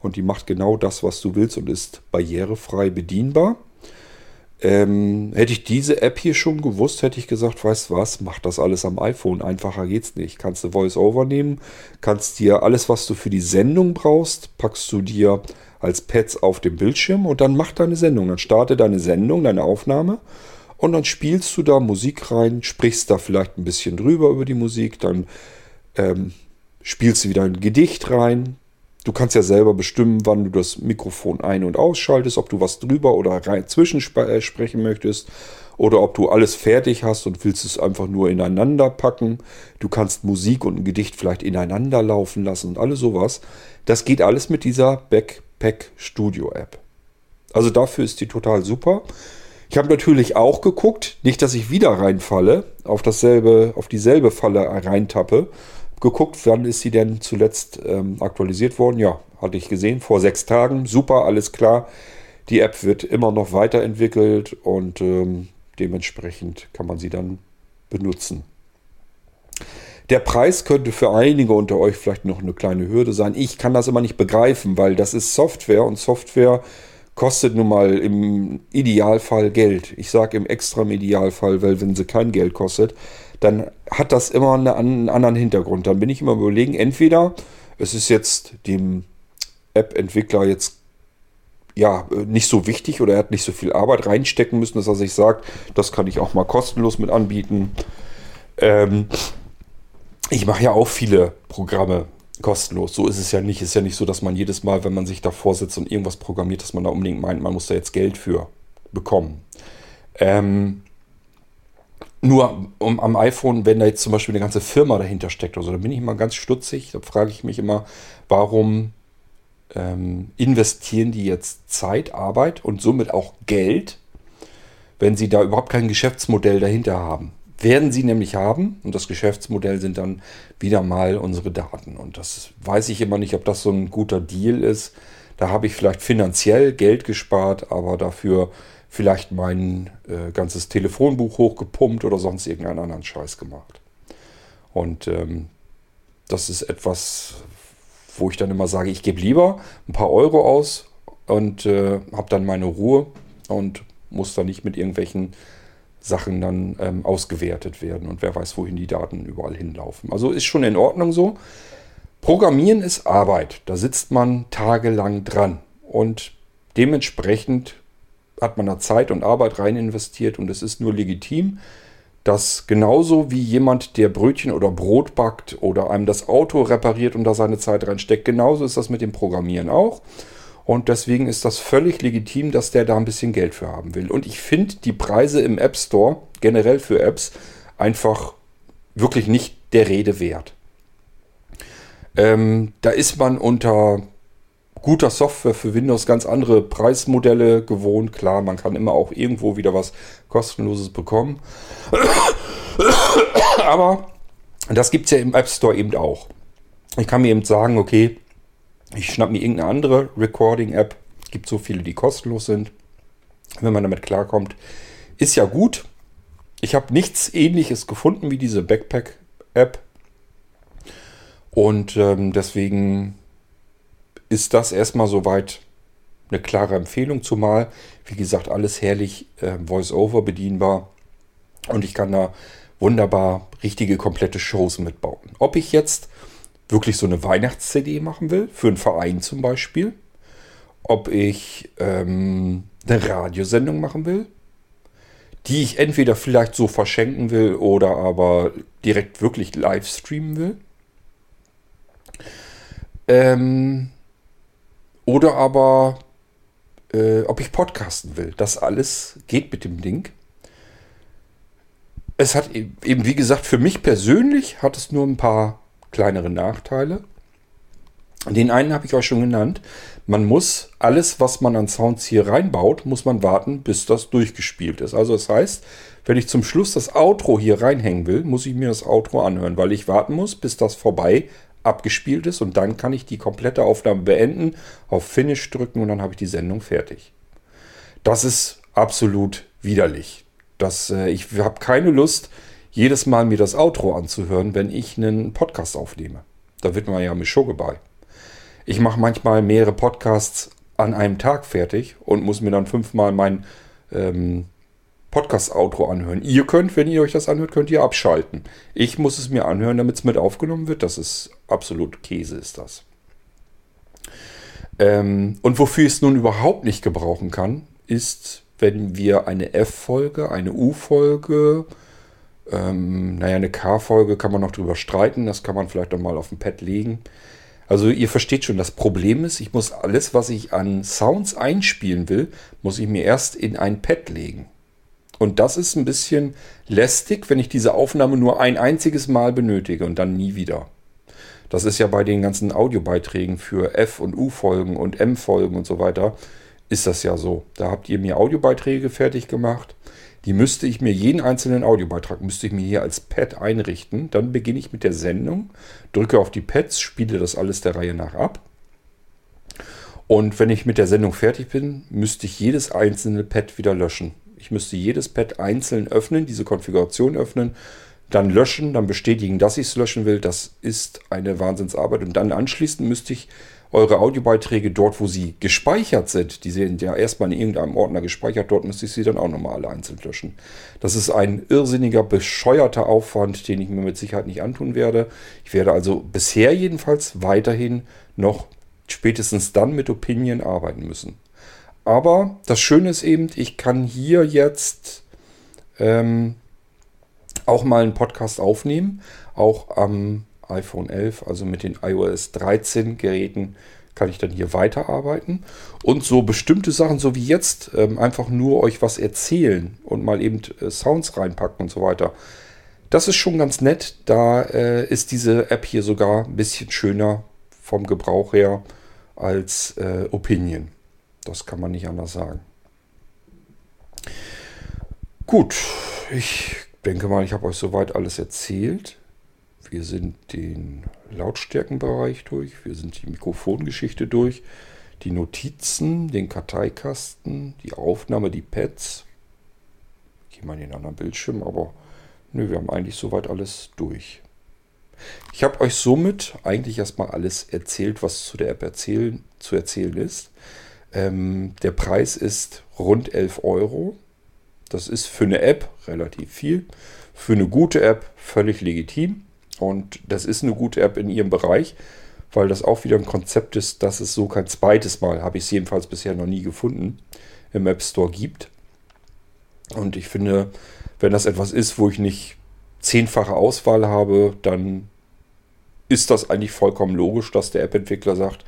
Speaker 1: Und die macht genau das, was du willst und ist barrierefrei bedienbar. Ähm, hätte ich diese App hier schon gewusst, hätte ich gesagt, weißt was, mach das alles am iPhone. Einfacher geht's nicht. Kannst du VoiceOver nehmen, kannst dir alles, was du für die Sendung brauchst, packst du dir als Pads auf dem Bildschirm und dann mach deine Sendung. Dann starte deine Sendung, deine Aufnahme und dann spielst du da Musik rein, sprichst da vielleicht ein bisschen drüber über die Musik, dann ähm, spielst du wieder ein Gedicht rein, Du kannst ja selber bestimmen, wann du das Mikrofon ein- und ausschaltest, ob du was drüber oder rein zwischen äh, möchtest. oder ob du alles fertig hast und willst es einfach nur ineinander packen. Du kannst Musik und ein Gedicht vielleicht ineinander laufen lassen und alles sowas. Das geht alles mit dieser Backpack Studio App. Also dafür ist die total super. Ich habe natürlich auch geguckt, nicht, dass ich wieder reinfalle, auf dasselbe, auf dieselbe Falle reintappe. Geguckt, wann ist sie denn zuletzt ähm, aktualisiert worden? Ja, hatte ich gesehen, vor sechs Tagen. Super, alles klar. Die App wird immer noch weiterentwickelt und ähm, dementsprechend kann man sie dann benutzen. Der Preis könnte für einige unter euch vielleicht noch eine kleine Hürde sein. Ich kann das immer nicht begreifen, weil das ist Software und Software kostet nun mal im Idealfall Geld. Ich sage im extrem Idealfall, weil wenn sie kein Geld kostet, dann hat das immer einen anderen Hintergrund. Dann bin ich immer überlegen, entweder es ist jetzt dem App-Entwickler jetzt ja nicht so wichtig oder er hat nicht so viel Arbeit reinstecken müssen, dass er sich sagt, das kann ich auch mal kostenlos mit anbieten. Ähm, ich mache ja auch viele Programme kostenlos. So ist es ja nicht. Es ist ja nicht so, dass man jedes Mal, wenn man sich davor sitzt und irgendwas programmiert, dass man da unbedingt meint, man muss da jetzt Geld für bekommen. Ähm, nur um, am iPhone, wenn da jetzt zum Beispiel eine ganze Firma dahinter steckt, also da bin ich immer ganz stutzig. Da frage ich mich immer, warum ähm, investieren die jetzt Zeit, Arbeit und somit auch Geld, wenn sie da überhaupt kein Geschäftsmodell dahinter haben werden sie nämlich haben. Und das Geschäftsmodell sind dann wieder mal unsere Daten. Und das weiß ich immer nicht, ob das so ein guter Deal ist. Da habe ich vielleicht finanziell Geld gespart, aber dafür vielleicht mein äh, ganzes Telefonbuch hochgepumpt oder sonst irgendeinen anderen Scheiß gemacht. Und ähm, das ist etwas, wo ich dann immer sage, ich gebe lieber ein paar Euro aus und äh, habe dann meine Ruhe und muss da nicht mit irgendwelchen Sachen dann ähm, ausgewertet werden und wer weiß, wohin die Daten überall hinlaufen. Also ist schon in Ordnung so. Programmieren ist Arbeit. Da sitzt man tagelang dran und dementsprechend hat man da Zeit und Arbeit rein investiert und es ist nur legitim, dass genauso wie jemand, der Brötchen oder Brot backt oder einem das Auto repariert und da seine Zeit reinsteckt, genauso ist das mit dem Programmieren auch. Und deswegen ist das völlig legitim, dass der da ein bisschen Geld für haben will. Und ich finde die Preise im App Store, generell für Apps, einfach wirklich nicht der Rede wert. Ähm, da ist man unter guter Software für Windows ganz andere Preismodelle gewohnt. Klar, man kann immer auch irgendwo wieder was kostenloses bekommen. <coughs> Aber das gibt es ja im App Store eben auch. Ich kann mir eben sagen, okay, ich schnapp mir irgendeine andere Recording-App. Es gibt so viele, die kostenlos sind. Wenn man damit klarkommt, ist ja gut. Ich habe nichts ähnliches gefunden wie diese Backpack-App. Und ähm, deswegen ist das erstmal soweit eine klare Empfehlung, zumal, wie gesagt, alles herrlich äh, Voice-Over bedienbar. Und ich kann da wunderbar richtige komplette Shows mitbauen. Ob ich jetzt wirklich so eine Weihnachts-CD machen will, für einen Verein zum Beispiel, ob ich ähm, eine Radiosendung machen will, die ich entweder vielleicht so verschenken will oder aber direkt wirklich live streamen will. Ähm, oder aber äh, ob ich podcasten will. Das alles geht mit dem Ding. Es hat e-, eben, wie gesagt, für mich persönlich hat es nur ein paar kleinere Nachteile. Den einen habe ich euch schon genannt. Man muss alles, was man an Sounds hier reinbaut, muss man warten, bis das durchgespielt ist. Also das heißt, wenn ich zum Schluss das Outro hier reinhängen will, muss ich mir das Outro anhören, weil ich warten muss, bis das vorbei abgespielt ist und dann kann ich die komplette Aufnahme beenden, auf Finish drücken und dann habe ich die Sendung fertig. Das ist absolut widerlich. Das, äh, ich habe keine Lust, jedes Mal mir das Outro anzuhören, wenn ich einen Podcast aufnehme. Da wird man ja mit Show bei. Ich mache manchmal mehrere Podcasts an einem Tag fertig und muss mir dann fünfmal mein ähm, Podcast-Outro anhören. Ihr könnt, wenn ihr euch das anhört, könnt ihr abschalten. Ich muss es mir anhören, damit es mit aufgenommen wird. Das ist absolut Käse, ist das. Ähm, und wofür ich es nun überhaupt nicht gebrauchen kann, ist, wenn wir eine F-Folge, eine U-Folge, ähm, naja, eine K-Folge kann man noch drüber streiten. Das kann man vielleicht auch mal auf dem Pad legen. Also ihr versteht schon, das Problem ist, ich muss alles, was ich an Sounds einspielen will, muss ich mir erst in ein Pad legen. Und das ist ein bisschen lästig, wenn ich diese Aufnahme nur ein einziges Mal benötige und dann nie wieder. Das ist ja bei den ganzen Audiobeiträgen für F- und U-Folgen und M-Folgen und so weiter, ist das ja so. Da habt ihr mir Audiobeiträge fertig gemacht. Die müsste ich mir, jeden einzelnen Audiobeitrag müsste ich mir hier als Pad einrichten. Dann beginne ich mit der Sendung, drücke auf die Pads, spiele das alles der Reihe nach ab. Und wenn ich mit der Sendung fertig bin, müsste ich jedes einzelne Pad wieder löschen. Ich müsste jedes Pad einzeln öffnen, diese Konfiguration öffnen, dann löschen, dann bestätigen, dass ich es löschen will. Das ist eine Wahnsinnsarbeit. Und dann anschließend müsste ich eure Audiobeiträge dort, wo sie gespeichert sind, die sind ja erstmal in irgendeinem Ordner gespeichert, dort müsste ich sie dann auch nochmal alle einzeln löschen. Das ist ein irrsinniger, bescheuerter Aufwand, den ich mir mit Sicherheit nicht antun werde. Ich werde also bisher jedenfalls weiterhin noch spätestens dann mit Opinion arbeiten müssen. Aber das Schöne ist eben, ich kann hier jetzt ähm, auch mal einen Podcast aufnehmen, auch am iPhone 11, also mit den iOS 13 Geräten kann ich dann hier weiterarbeiten und so bestimmte Sachen, so wie jetzt, ähm, einfach nur euch was erzählen und mal eben äh, Sounds reinpacken und so weiter. Das ist schon ganz nett. Da äh, ist diese App hier sogar ein bisschen schöner vom Gebrauch her als äh, Opinion. Das kann man nicht anders sagen. Gut, ich denke mal, ich habe euch soweit alles erzählt. Wir sind den Lautstärkenbereich durch, wir sind die Mikrofongeschichte durch, die Notizen, den Karteikasten, die Aufnahme, die Pads. Ich gehe mal in den anderen Bildschirm, aber nö, wir haben eigentlich soweit alles durch. Ich habe euch somit eigentlich erstmal alles erzählt, was zu der App erzählen, zu erzählen ist. Ähm, der Preis ist rund 11 Euro. Das ist für eine App relativ viel. Für eine gute App völlig legitim. Und das ist eine gute App in ihrem Bereich, weil das auch wieder ein Konzept ist, dass es so kein zweites Mal, habe ich es jedenfalls bisher noch nie gefunden, im App Store gibt. Und ich finde, wenn das etwas ist, wo ich nicht zehnfache Auswahl habe, dann ist das eigentlich vollkommen logisch, dass der App-Entwickler sagt,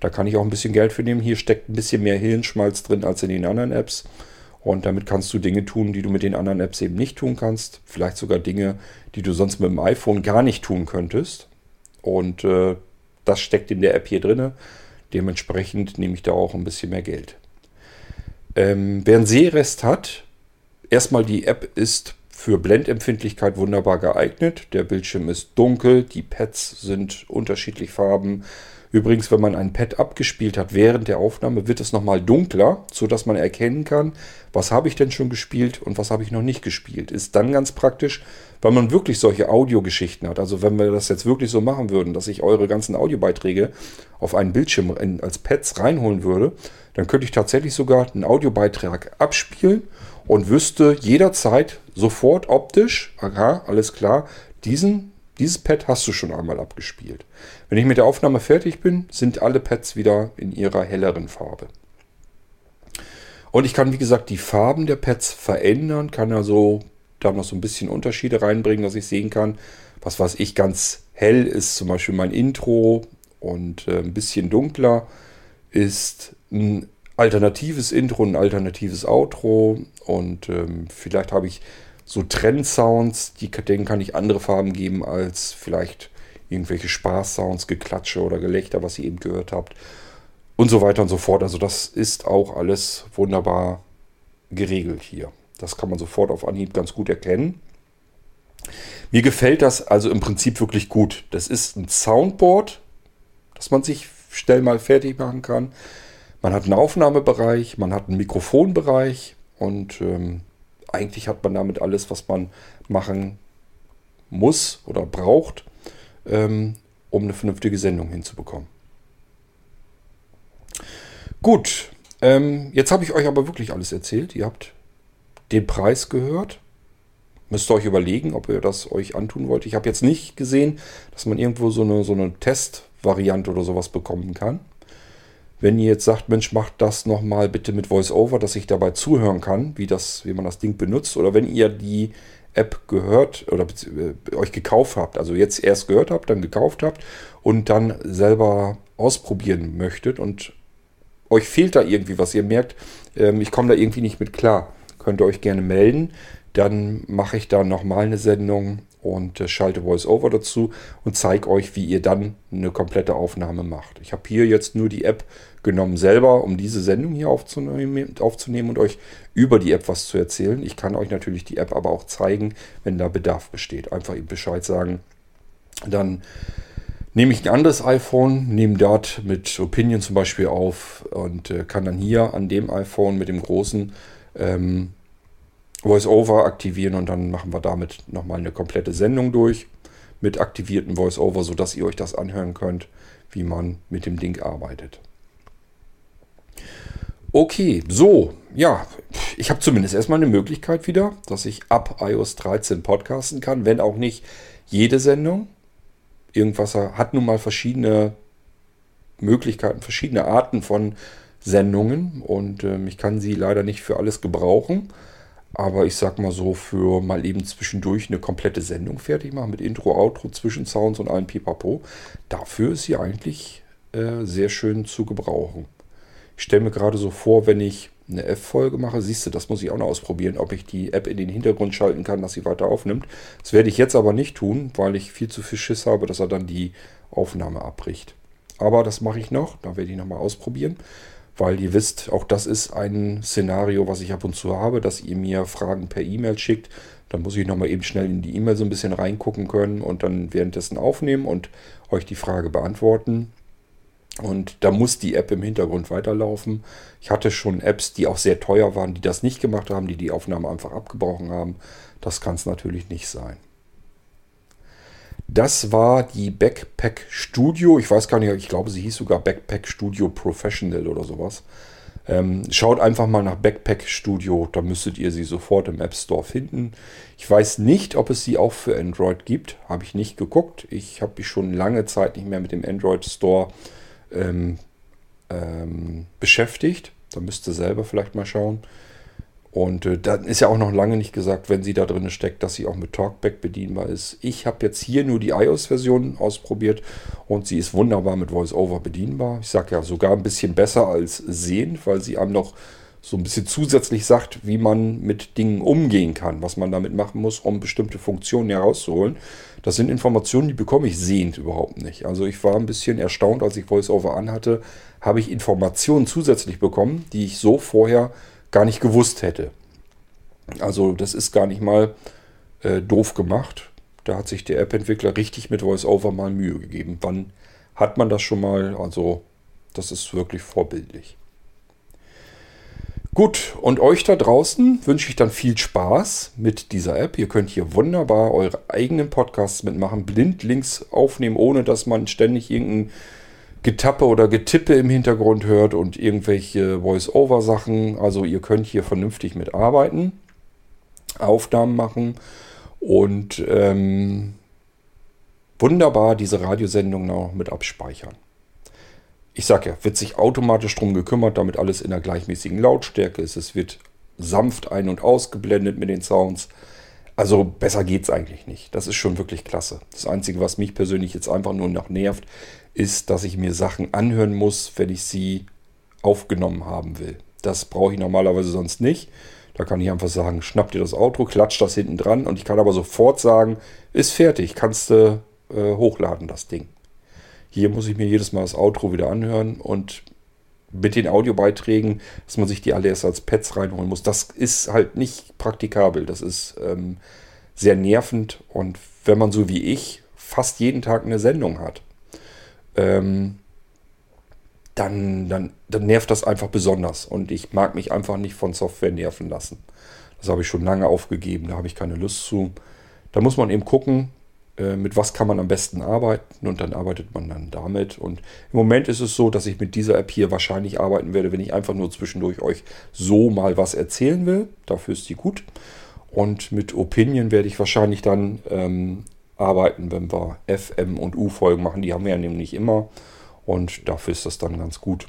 Speaker 1: da kann ich auch ein bisschen Geld für nehmen. Hier steckt ein bisschen mehr Hirnschmalz drin als in den anderen Apps. Und damit kannst du Dinge tun, die du mit den anderen Apps eben nicht tun kannst. Vielleicht sogar Dinge, die du sonst mit dem iPhone gar nicht tun könntest. Und äh, das steckt in der App hier drin. Dementsprechend nehme ich da auch ein bisschen mehr Geld. Ähm, wer einen Sehrest hat, erstmal die App ist für Blendempfindlichkeit wunderbar geeignet. Der Bildschirm ist dunkel, die Pads sind unterschiedlich Farben. Übrigens, wenn man ein Pad abgespielt hat während der Aufnahme, wird es nochmal dunkler, sodass man erkennen kann, was habe ich denn schon gespielt und was habe ich noch nicht gespielt. Ist dann ganz praktisch, weil man wirklich solche Audiogeschichten hat. Also wenn wir das jetzt wirklich so machen würden, dass ich eure ganzen Audiobeiträge auf einen Bildschirm als Pads reinholen würde, dann könnte ich tatsächlich sogar einen Audiobeitrag abspielen und wüsste jederzeit sofort optisch, aha, alles klar, diesen dieses Pad hast du schon einmal abgespielt. Wenn ich mit der Aufnahme fertig bin, sind alle Pads wieder in ihrer helleren Farbe. Und ich kann, wie gesagt, die Farben der Pads verändern, kann also da noch so ein bisschen Unterschiede reinbringen, dass ich sehen kann, was weiß ich, ganz hell ist zum Beispiel mein Intro und äh, ein bisschen dunkler ist ein alternatives Intro, ein alternatives Outro und ähm, vielleicht habe ich so Trendsounds, die, denen kann ich andere Farben geben als vielleicht irgendwelche Spaßsounds, Geklatsche oder Gelächter, was ihr eben gehört habt und so weiter und so fort. Also das ist auch alles wunderbar geregelt hier. Das kann man sofort auf Anhieb ganz gut erkennen. Mir gefällt das also im Prinzip wirklich gut. Das ist ein Soundboard, das man sich schnell mal fertig machen kann. Man hat einen Aufnahmebereich, man hat einen Mikrofonbereich und ähm, eigentlich hat man damit alles, was man machen muss oder braucht, ähm, um eine vernünftige Sendung hinzubekommen. Gut, ähm, jetzt habe ich euch aber wirklich alles erzählt. Ihr habt den Preis gehört. Müsst ihr euch überlegen, ob ihr das euch antun wollt. Ich habe jetzt nicht gesehen, dass man irgendwo so eine, so eine Testvariante oder sowas bekommen kann. Wenn ihr jetzt sagt, Mensch, macht das nochmal bitte mit VoiceOver, dass ich dabei zuhören kann, wie, das, wie man das Ding benutzt. Oder wenn ihr die App gehört oder äh, euch gekauft habt, also jetzt erst gehört habt, dann gekauft habt und dann selber ausprobieren möchtet und euch fehlt da irgendwie was, ihr merkt, ähm, ich komme da irgendwie nicht mit klar. könnt ihr euch gerne melden. Dann mache ich da nochmal eine Sendung und äh, schalte VoiceOver dazu und zeige euch, wie ihr dann eine komplette Aufnahme macht. Ich habe hier jetzt nur die App genommen selber, um diese Sendung hier aufzunehmen, aufzunehmen und euch über die App was zu erzählen. Ich kann euch natürlich die App aber auch zeigen, wenn da Bedarf besteht. Einfach eben Bescheid sagen. Dann nehme ich ein anderes iPhone, nehme dort mit Opinion zum Beispiel auf und äh, kann dann hier an dem iPhone mit dem großen ähm, VoiceOver aktivieren und dann machen wir damit nochmal eine komplette Sendung durch mit aktivierten VoiceOver, sodass ihr euch das anhören könnt, wie man mit dem Ding arbeitet. Okay, so, ja, ich habe zumindest erstmal eine Möglichkeit wieder, dass ich ab iOS 13 podcasten kann, wenn auch nicht jede Sendung. Irgendwas hat nun mal verschiedene Möglichkeiten, verschiedene Arten von Sendungen und äh, ich kann sie leider nicht für alles gebrauchen. Aber ich sag mal so, für mal eben zwischendurch eine komplette Sendung fertig machen mit Intro, Outro, Zwischensounds und allem Pipapo. Dafür ist sie eigentlich äh, sehr schön zu gebrauchen. Ich stelle mir gerade so vor, wenn ich eine F-Folge mache, siehst du, das muss ich auch noch ausprobieren, ob ich die App in den Hintergrund schalten kann, dass sie weiter aufnimmt. Das werde ich jetzt aber nicht tun, weil ich viel zu viel Schiss habe, dass er dann die Aufnahme abbricht. Aber das mache ich noch, da werde ich nochmal ausprobieren weil ihr wisst, auch das ist ein Szenario, was ich ab und zu habe, dass ihr mir Fragen per E-Mail schickt. Dann muss ich nochmal eben schnell in die E-Mail so ein bisschen reingucken können und dann währenddessen aufnehmen und euch die Frage beantworten. Und da muss die App im Hintergrund weiterlaufen. Ich hatte schon Apps, die auch sehr teuer waren, die das nicht gemacht haben, die die Aufnahme einfach abgebrochen haben. Das kann es natürlich nicht sein. Das war die Backpack Studio. Ich weiß gar nicht, ich glaube, sie hieß sogar Backpack Studio Professional oder sowas. Ähm, schaut einfach mal nach Backpack Studio, da müsstet ihr sie sofort im App Store finden. Ich weiß nicht, ob es sie auch für Android gibt, habe ich nicht geguckt. Ich habe mich schon lange Zeit nicht mehr mit dem Android Store ähm, ähm, beschäftigt. Da müsst ihr selber vielleicht mal schauen. Und äh, dann ist ja auch noch lange nicht gesagt, wenn sie da drin steckt, dass sie auch mit Talkback bedienbar ist. Ich habe jetzt hier nur die iOS-Version ausprobiert und sie ist wunderbar mit VoiceOver bedienbar. Ich sage ja sogar ein bisschen besser als sehend, weil sie einem noch so ein bisschen zusätzlich sagt, wie man mit Dingen umgehen kann, was man damit machen muss, um bestimmte Funktionen herauszuholen. Das sind Informationen, die bekomme ich sehend überhaupt nicht. Also ich war ein bisschen erstaunt, als ich VoiceOver anhatte, habe ich Informationen zusätzlich bekommen, die ich so vorher gar nicht gewusst hätte. Also das ist gar nicht mal äh, doof gemacht. Da hat sich der App-Entwickler richtig mit VoiceOver mal Mühe gegeben. Wann hat man das schon mal? Also das ist wirklich vorbildlich. Gut, und euch da draußen wünsche ich dann viel Spaß mit dieser App. Ihr könnt hier wunderbar eure eigenen Podcasts mitmachen, blindlings aufnehmen, ohne dass man ständig irgendeinen Getappe oder Getippe im Hintergrund hört und irgendwelche Voice-Over-Sachen. Also ihr könnt hier vernünftig mitarbeiten, Aufnahmen machen und ähm, wunderbar diese Radiosendung noch mit abspeichern. Ich sage ja, wird sich automatisch darum gekümmert, damit alles in der gleichmäßigen Lautstärke ist. Es wird sanft ein- und ausgeblendet mit den Sounds. Also besser geht es eigentlich nicht. Das ist schon wirklich klasse. Das Einzige, was mich persönlich jetzt einfach nur noch nervt, ist, dass ich mir Sachen anhören muss, wenn ich sie aufgenommen haben will. Das brauche ich normalerweise sonst nicht. Da kann ich einfach sagen, schnapp dir das Outro, klatsch das hinten dran und ich kann aber sofort sagen, ist fertig, kannst du äh, hochladen, das Ding. Hier muss ich mir jedes Mal das Outro wieder anhören und mit den Audiobeiträgen, dass man sich die alle erst als Pads reinholen muss, das ist halt nicht praktikabel. Das ist ähm, sehr nervend und wenn man so wie ich fast jeden Tag eine Sendung hat, ähm, dann, dann, dann nervt das einfach besonders. Und ich mag mich einfach nicht von Software nerven lassen. Das habe ich schon lange aufgegeben, da habe ich keine Lust zu. Da muss man eben gucken, mit was kann man am besten arbeiten und dann arbeitet man dann damit. Und im Moment ist es so, dass ich mit dieser App hier wahrscheinlich arbeiten werde, wenn ich einfach nur zwischendurch euch so mal was erzählen will. Dafür ist die gut. Und mit Opinion werde ich wahrscheinlich dann ähm, arbeiten, wenn wir FM und U-Folgen machen. Die haben wir ja nämlich immer und dafür ist das dann ganz gut.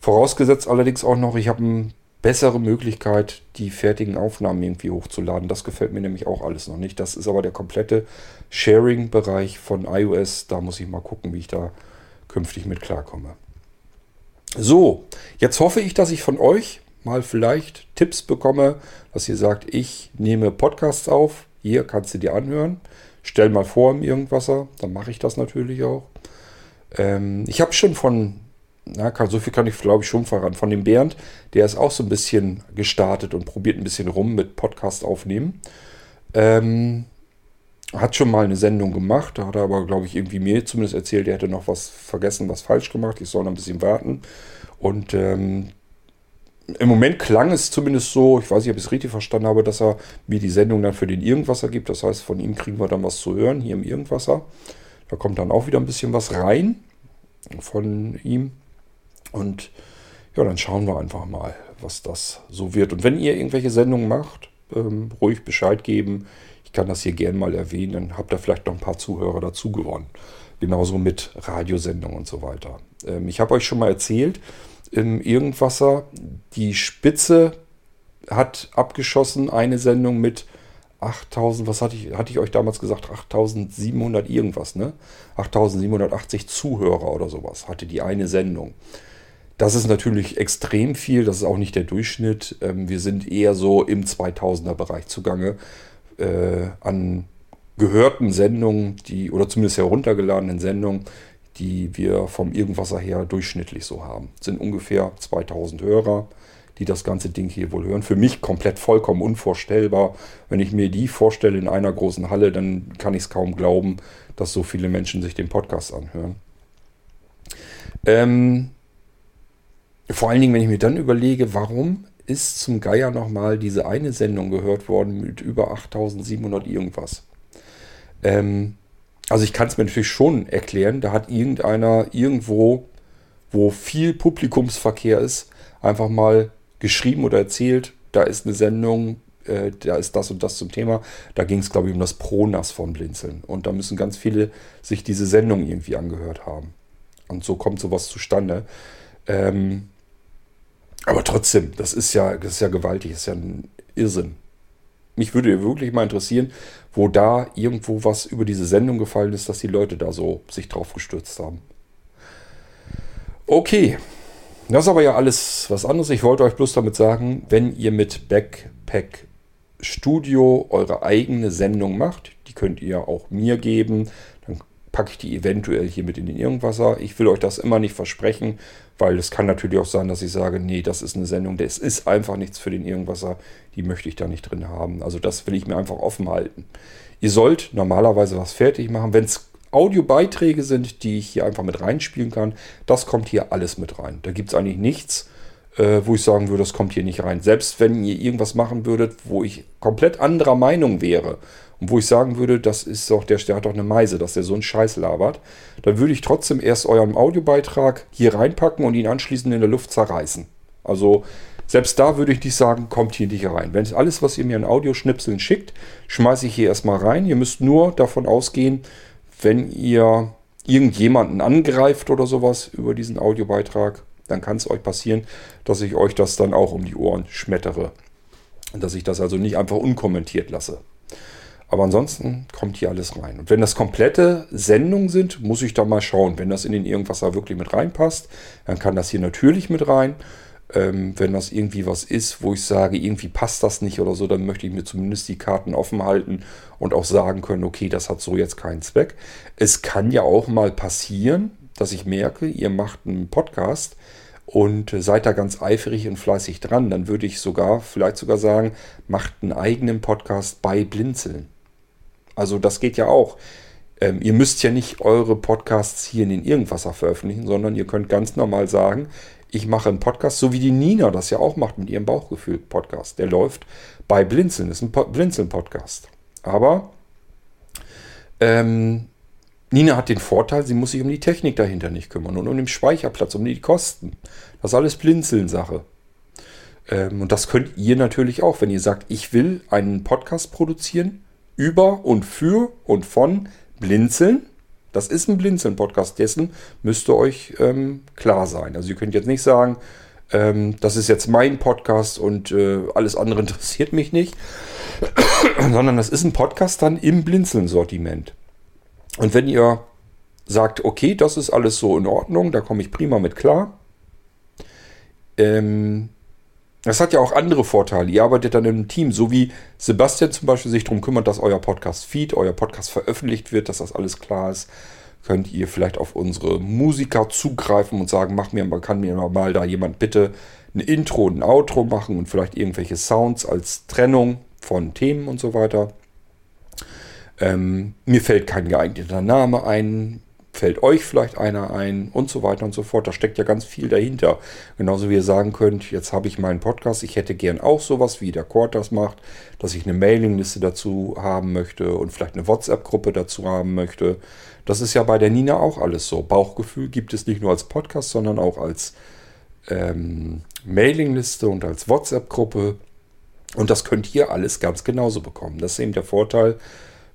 Speaker 1: Vorausgesetzt allerdings auch noch, ich habe eine bessere Möglichkeit, die fertigen Aufnahmen irgendwie hochzuladen. Das gefällt mir nämlich auch alles noch nicht. Das ist aber der komplette Sharing-Bereich von iOS. Da muss ich mal gucken, wie ich da künftig mit klarkomme. So, jetzt hoffe ich, dass ich von euch mal vielleicht Tipps bekomme, dass ihr sagt, ich nehme Podcasts auf, hier kannst du dir anhören, stell mal vor im Irgendwasser, dann mache ich das natürlich auch. Ähm, ich habe schon von, na, kann, so viel kann ich glaube ich schon verraten, von dem Bernd, der ist auch so ein bisschen gestartet und probiert ein bisschen rum mit Podcast aufnehmen. Ähm, hat schon mal eine Sendung gemacht, da hat er aber, glaube ich, irgendwie mir zumindest erzählt, er hätte noch was vergessen, was falsch gemacht. Ich soll noch ein bisschen warten. Und ähm, im Moment klang es zumindest so, ich weiß nicht, ob ich es richtig verstanden habe, dass er mir die Sendung dann für den Irgendwasser gibt. Das heißt, von ihm kriegen wir dann was zu hören hier im Irgendwasser. Da kommt dann auch wieder ein bisschen was rein von ihm. Und ja, dann schauen wir einfach mal, was das so wird. Und wenn ihr irgendwelche Sendungen macht, ähm, ruhig Bescheid geben. Ich kann das hier gern mal erwähnen, dann habt ihr vielleicht noch ein paar Zuhörer dazu gewonnen. Genauso mit Radiosendungen und so weiter. Ähm, ich habe euch schon mal erzählt, im Irgendwasser, die Spitze hat abgeschossen eine Sendung mit 8000, was hatte ich, hatte ich euch damals gesagt? 8700 irgendwas, ne? 8780 Zuhörer oder sowas hatte die eine Sendung. Das ist natürlich extrem viel, das ist auch nicht der Durchschnitt. Ähm, wir sind eher so im 2000er Bereich zugange äh, an gehörten Sendungen, die oder zumindest heruntergeladenen Sendungen, die wir vom Irgendwasser her durchschnittlich so haben. Das sind ungefähr 2000 Hörer, die das ganze Ding hier wohl hören. Für mich komplett vollkommen unvorstellbar. Wenn ich mir die vorstelle in einer großen Halle, dann kann ich es kaum glauben, dass so viele Menschen sich den Podcast anhören. Ähm, vor allen Dingen, wenn ich mir dann überlege, warum ist zum Geier nochmal diese eine Sendung gehört worden mit über 8700 irgendwas. Ähm, also ich kann es mir natürlich schon erklären, da hat irgendeiner irgendwo, wo viel Publikumsverkehr ist, einfach mal geschrieben oder erzählt, da ist eine Sendung, äh, da ist das und das zum Thema. Da ging es, glaube ich, um das Pronas von Blinzeln. Und da müssen ganz viele sich diese Sendung irgendwie angehört haben. Und so kommt sowas zustande. Ähm, aber trotzdem, das ist ja, das ist ja gewaltig, das ist ja ein Irrsinn. Mich würde wirklich mal interessieren, wo da irgendwo was über diese Sendung gefallen ist, dass die Leute da so sich drauf gestürzt haben. Okay, das ist aber ja alles was anderes. Ich wollte euch bloß damit sagen, wenn ihr mit Backpack Studio eure eigene Sendung macht, die könnt ihr auch mir geben, dann packe ich die eventuell hier mit in den Irgendwasser. Ich will euch das immer nicht versprechen, weil es kann natürlich auch sein, dass ich sage, nee, das ist eine Sendung, das ist einfach nichts für den Irgendwasser, die möchte ich da nicht drin haben. Also das will ich mir einfach offen halten. Ihr sollt normalerweise was fertig machen. Wenn es Audiobeiträge sind, die ich hier einfach mit reinspielen kann, das kommt hier alles mit rein. Da gibt es eigentlich nichts, äh, wo ich sagen würde, das kommt hier nicht rein. Selbst wenn ihr irgendwas machen würdet, wo ich komplett anderer Meinung wäre und wo ich sagen würde, das ist doch, der, der hat doch eine Meise, dass der so einen Scheiß labert, dann würde ich trotzdem erst euren Audiobeitrag hier reinpacken und ihn anschließend in der Luft zerreißen. Also selbst da würde ich nicht sagen, kommt hier nicht rein. Wenn alles, was ihr mir an Audioschnipseln schickt, schmeiße ich hier erstmal rein. Ihr müsst nur davon ausgehen, wenn ihr irgendjemanden angreift oder sowas über diesen Audiobeitrag, dann kann es euch passieren, dass ich euch das dann auch um die Ohren schmettere. Dass ich das also nicht einfach unkommentiert lasse. Aber ansonsten kommt hier alles rein. Und wenn das komplette Sendungen sind, muss ich da mal schauen. Wenn das in den Irgendwas da wirklich mit reinpasst, dann kann das hier natürlich mit rein. Ähm, wenn das irgendwie was ist, wo ich sage, irgendwie passt das nicht oder so, dann möchte ich mir zumindest die Karten offen halten und auch sagen können, okay, das hat so jetzt keinen Zweck. Es kann ja auch mal passieren, dass ich merke, ihr macht einen Podcast und seid da ganz eifrig und fleißig dran. Dann würde ich sogar, vielleicht sogar sagen, macht einen eigenen Podcast bei Blinzeln. Also das geht ja auch. Ähm, ihr müsst ja nicht eure Podcasts hier in den Irgendwasser veröffentlichen, sondern ihr könnt ganz normal sagen, ich mache einen Podcast, so wie die Nina das ja auch macht mit ihrem Bauchgefühl-Podcast. Der läuft bei Blinzeln, ist ein Blinzeln-Podcast. Aber ähm, Nina hat den Vorteil, sie muss sich um die Technik dahinter nicht kümmern und um den Speicherplatz, um die Kosten. Das ist alles Blinzeln-Sache. Ähm, und das könnt ihr natürlich auch, wenn ihr sagt, ich will einen Podcast produzieren über und für und von Blinzeln. Das ist ein Blinzeln-Podcast, dessen müsste euch ähm, klar sein. Also ihr könnt jetzt nicht sagen, ähm, das ist jetzt mein Podcast und äh, alles andere <laughs> interessiert mich nicht, <clears throat> sondern das ist ein Podcast dann im Blinzeln-Sortiment. Und wenn ihr sagt, okay, das ist alles so in Ordnung, da komme ich prima mit klar, ähm, Das hat ja auch andere Vorteile. Ihr arbeitet dann im Team, so wie Sebastian zum Beispiel sich darum kümmert, dass euer Podcast-Feed, euer Podcast veröffentlicht wird, dass das alles klar ist. Könnt ihr vielleicht auf unsere Musiker zugreifen und sagen, mach mir, kann mir mal da jemand bitte ein Intro und ein Outro machen und vielleicht irgendwelche Sounds als Trennung von Themen und so weiter. Ähm, mir fällt kein geeigneter Name ein fällt euch vielleicht einer ein und so weiter und so fort. Da steckt ja ganz viel dahinter. Genauso wie ihr sagen könnt, jetzt habe ich meinen Podcast, ich hätte gern auch sowas, wie der Cord das macht, dass ich eine Mailingliste dazu haben möchte und vielleicht eine WhatsApp-Gruppe dazu haben möchte. Das ist ja bei der Nina auch alles so. Bauchgefühl gibt es nicht nur als Podcast, sondern auch als ähm, Mailingliste und als WhatsApp-Gruppe. Und das könnt ihr alles ganz genauso bekommen. Das ist eben der Vorteil,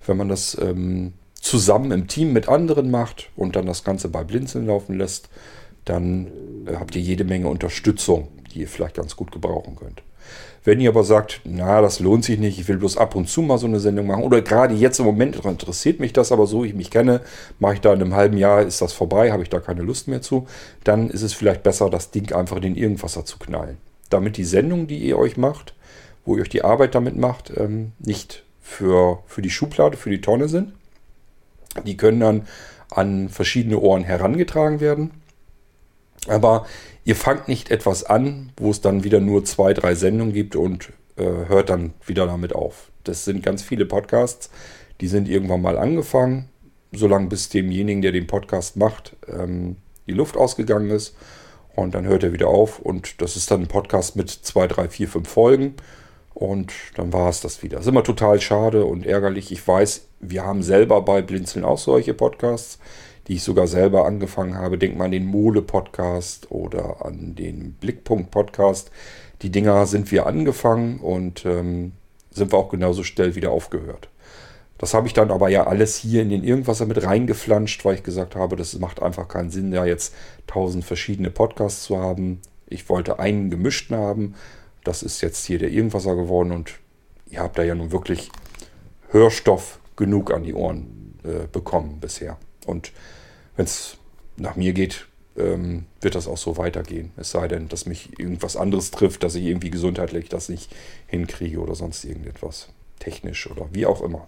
Speaker 1: wenn man das ähm, zusammen im Team mit anderen macht und dann das Ganze bei Blinzeln laufen lässt, dann äh, habt ihr jede Menge Unterstützung, die ihr vielleicht ganz gut gebrauchen könnt. Wenn ihr aber sagt, na, das lohnt sich nicht, ich will bloß ab und zu mal so eine Sendung machen, oder gerade jetzt im Moment interessiert mich das, aber so ich mich kenne, mache ich da in einem halben Jahr, ist das vorbei, habe ich da keine Lust mehr zu, dann ist es vielleicht besser, das Ding einfach in den Irgendwasser zu knallen. Damit die Sendung, die ihr euch macht, wo ihr euch die Arbeit damit macht, ähm, nicht für, für die Schublade, für die Tonne sind, die können dann an verschiedene Ohren herangetragen werden. Aber ihr fangt nicht etwas an, wo es dann wieder nur zwei, drei Sendungen gibt und äh, hört dann wieder damit auf. Das sind ganz viele Podcasts, die sind irgendwann mal angefangen, solange bis demjenigen, der den Podcast macht, ähm, die Luft ausgegangen ist. Und dann hört er wieder auf und das ist dann ein Podcast mit zwei, drei, vier, fünf Folgen. Und dann war es das wieder. Das ist immer total schade und ärgerlich. Ich weiß, wir haben selber bei Blinzeln auch solche Podcasts, die ich sogar selber angefangen habe. Denk mal an den Mole-Podcast oder an den Blickpunkt-Podcast. Die Dinger sind wir angefangen und ähm, sind wir auch genauso schnell wieder aufgehört. Das habe ich dann aber ja alles hier in den Irgendwasser mit reingeflanscht, weil ich gesagt habe, das macht einfach keinen Sinn, ja jetzt tausend verschiedene Podcasts zu haben. Ich wollte einen gemischten haben das ist jetzt hier der Irgendwasser geworden und ihr habt da ja nun wirklich Hörstoff genug an die Ohren äh, bekommen bisher. Und wenn es nach mir geht, ähm, wird das auch so weitergehen. Es sei denn, dass mich irgendwas anderes trifft, dass ich irgendwie gesundheitlich das nicht hinkriege oder sonst irgendetwas. Technisch oder wie auch immer.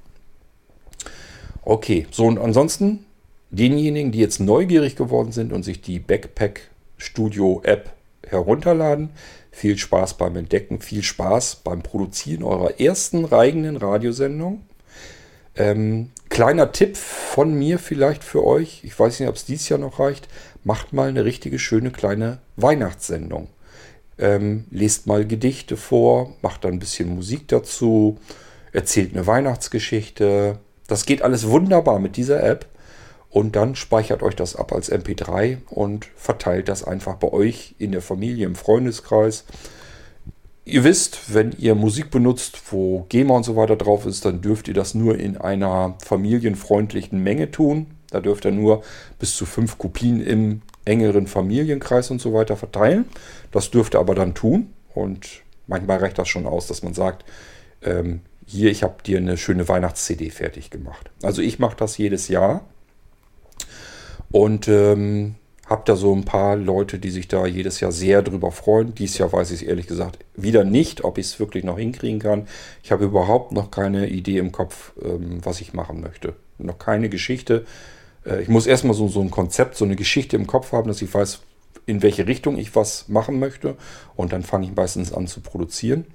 Speaker 1: Okay, so und ansonsten denjenigen, die jetzt neugierig geworden sind und sich die Backpack Studio App herunterladen, viel Spaß beim Entdecken, viel Spaß beim Produzieren eurer ersten eigenen Radiosendung. Ähm, kleiner Tipp von mir vielleicht für euch, ich weiß nicht, ob es dieses Jahr noch reicht, macht mal eine richtige schöne kleine Weihnachtssendung. Ähm, lest mal Gedichte vor, macht dann ein bisschen Musik dazu, erzählt eine Weihnachtsgeschichte. Das geht alles wunderbar mit dieser App und dann speichert euch das ab als MP3 und verteilt das einfach bei euch in der Familie, im Freundeskreis. Ihr wisst, wenn ihr Musik benutzt, wo GEMA und so weiter drauf ist, dann dürft ihr das nur in einer familienfreundlichen Menge tun. Da dürft ihr nur bis zu fünf Kopien im engeren Familienkreis und so weiter verteilen. Das dürft ihr aber dann tun. Und manchmal reicht das schon aus, dass man sagt, ähm, hier, ich habe dir eine schöne Weihnachts-CD fertig gemacht. Also ich mache das jedes Jahr. Und ähm, habe da so ein paar Leute, die sich da jedes Jahr sehr drüber freuen. Dieses Jahr weiß ich es ehrlich gesagt wieder nicht, ob ich es wirklich noch hinkriegen kann. Ich habe überhaupt noch keine Idee im Kopf, ähm, was ich machen möchte. Noch keine Geschichte. Äh, ich muss erstmal so, so ein Konzept, so eine Geschichte im Kopf haben, dass ich weiß, in welche Richtung ich was machen möchte. Und dann fange ich meistens an zu produzieren.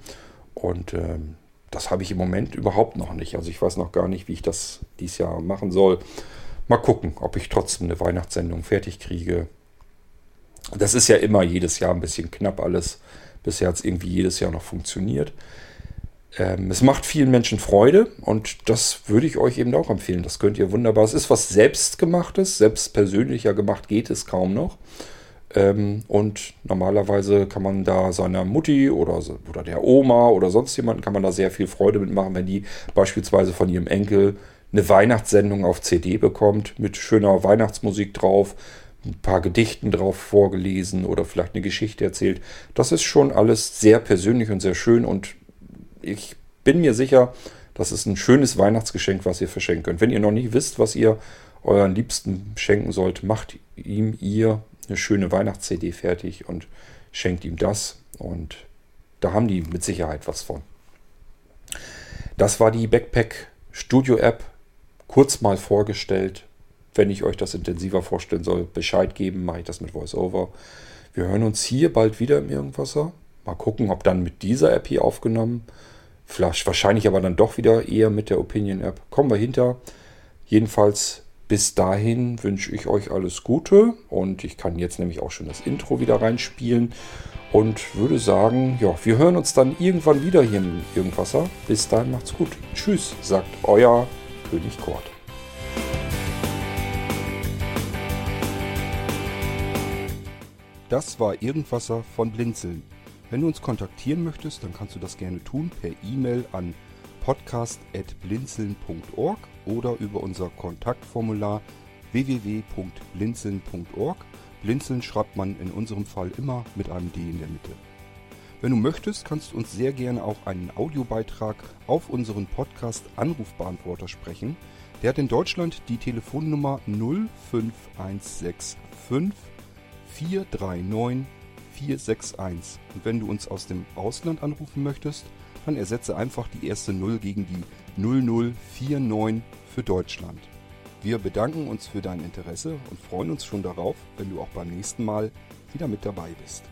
Speaker 1: Und ähm, das habe ich im Moment überhaupt noch nicht. Also ich weiß noch gar nicht, wie ich das dieses Jahr machen soll. Mal gucken, ob ich trotzdem eine Weihnachtssendung fertig kriege. Das ist ja immer jedes Jahr ein bisschen knapp alles. Bisher hat es irgendwie jedes Jahr noch funktioniert. Ähm, es macht vielen Menschen Freude und das würde ich euch eben auch empfehlen. Das könnt ihr wunderbar. Es ist was Selbstgemachtes, selbst persönlicher gemacht geht es kaum noch. Ähm, und normalerweise kann man da seiner Mutti oder, oder der Oma oder sonst jemanden kann man da sehr viel Freude mitmachen, wenn die beispielsweise von ihrem Enkel eine Weihnachtssendung auf CD bekommt mit schöner Weihnachtsmusik drauf, ein paar Gedichten drauf vorgelesen oder vielleicht eine Geschichte erzählt. Das ist schon alles sehr persönlich und sehr schön und ich bin mir sicher, das ist ein schönes Weihnachtsgeschenk, was ihr verschenken könnt. Wenn ihr noch nicht wisst, was ihr euren Liebsten schenken sollt, macht ihm ihr eine schöne Weihnachts-CD fertig und schenkt ihm das und Da haben die mit Sicherheit was von. Das war die Backpack Studio App. Kurz mal vorgestellt. Wenn ich euch das intensiver vorstellen soll, Bescheid geben, mache ich das mit VoiceOver. Wir hören uns hier bald wieder im Irgendwasser. Mal gucken, ob dann mit dieser App hier aufgenommen. Vielleicht wahrscheinlich aber dann doch wieder eher mit der Opinion App. Kommen wir hinter. Jedenfalls bis dahin wünsche ich euch alles Gute und ich kann jetzt nämlich auch schon das Intro wieder reinspielen und würde sagen, ja, wir hören uns dann irgendwann wieder hier im Irgendwasser. Bis dahin macht's gut. Tschüss, sagt euer König Kort. Das war Irgendwasser von Blinzeln. Wenn du uns kontaktieren möchtest, dann kannst du das gerne tun per E-Mail an podcast.blinzeln.org oder über unser Kontaktformular www.blinzeln.org. Blinzeln schreibt man in unserem Fall immer mit einem D in der Mitte. Wenn du möchtest, kannst du uns sehr gerne auch einen Audiobeitrag auf unseren Podcast Anrufbeantworter sprechen. Der hat in Deutschland die Telefonnummer 05165 439 461. Und wenn du uns aus dem Ausland anrufen möchtest, dann ersetze einfach die erste 0 gegen die 0049 für Deutschland. Wir bedanken uns für dein Interesse und freuen uns schon darauf, wenn du auch beim nächsten Mal wieder mit dabei bist.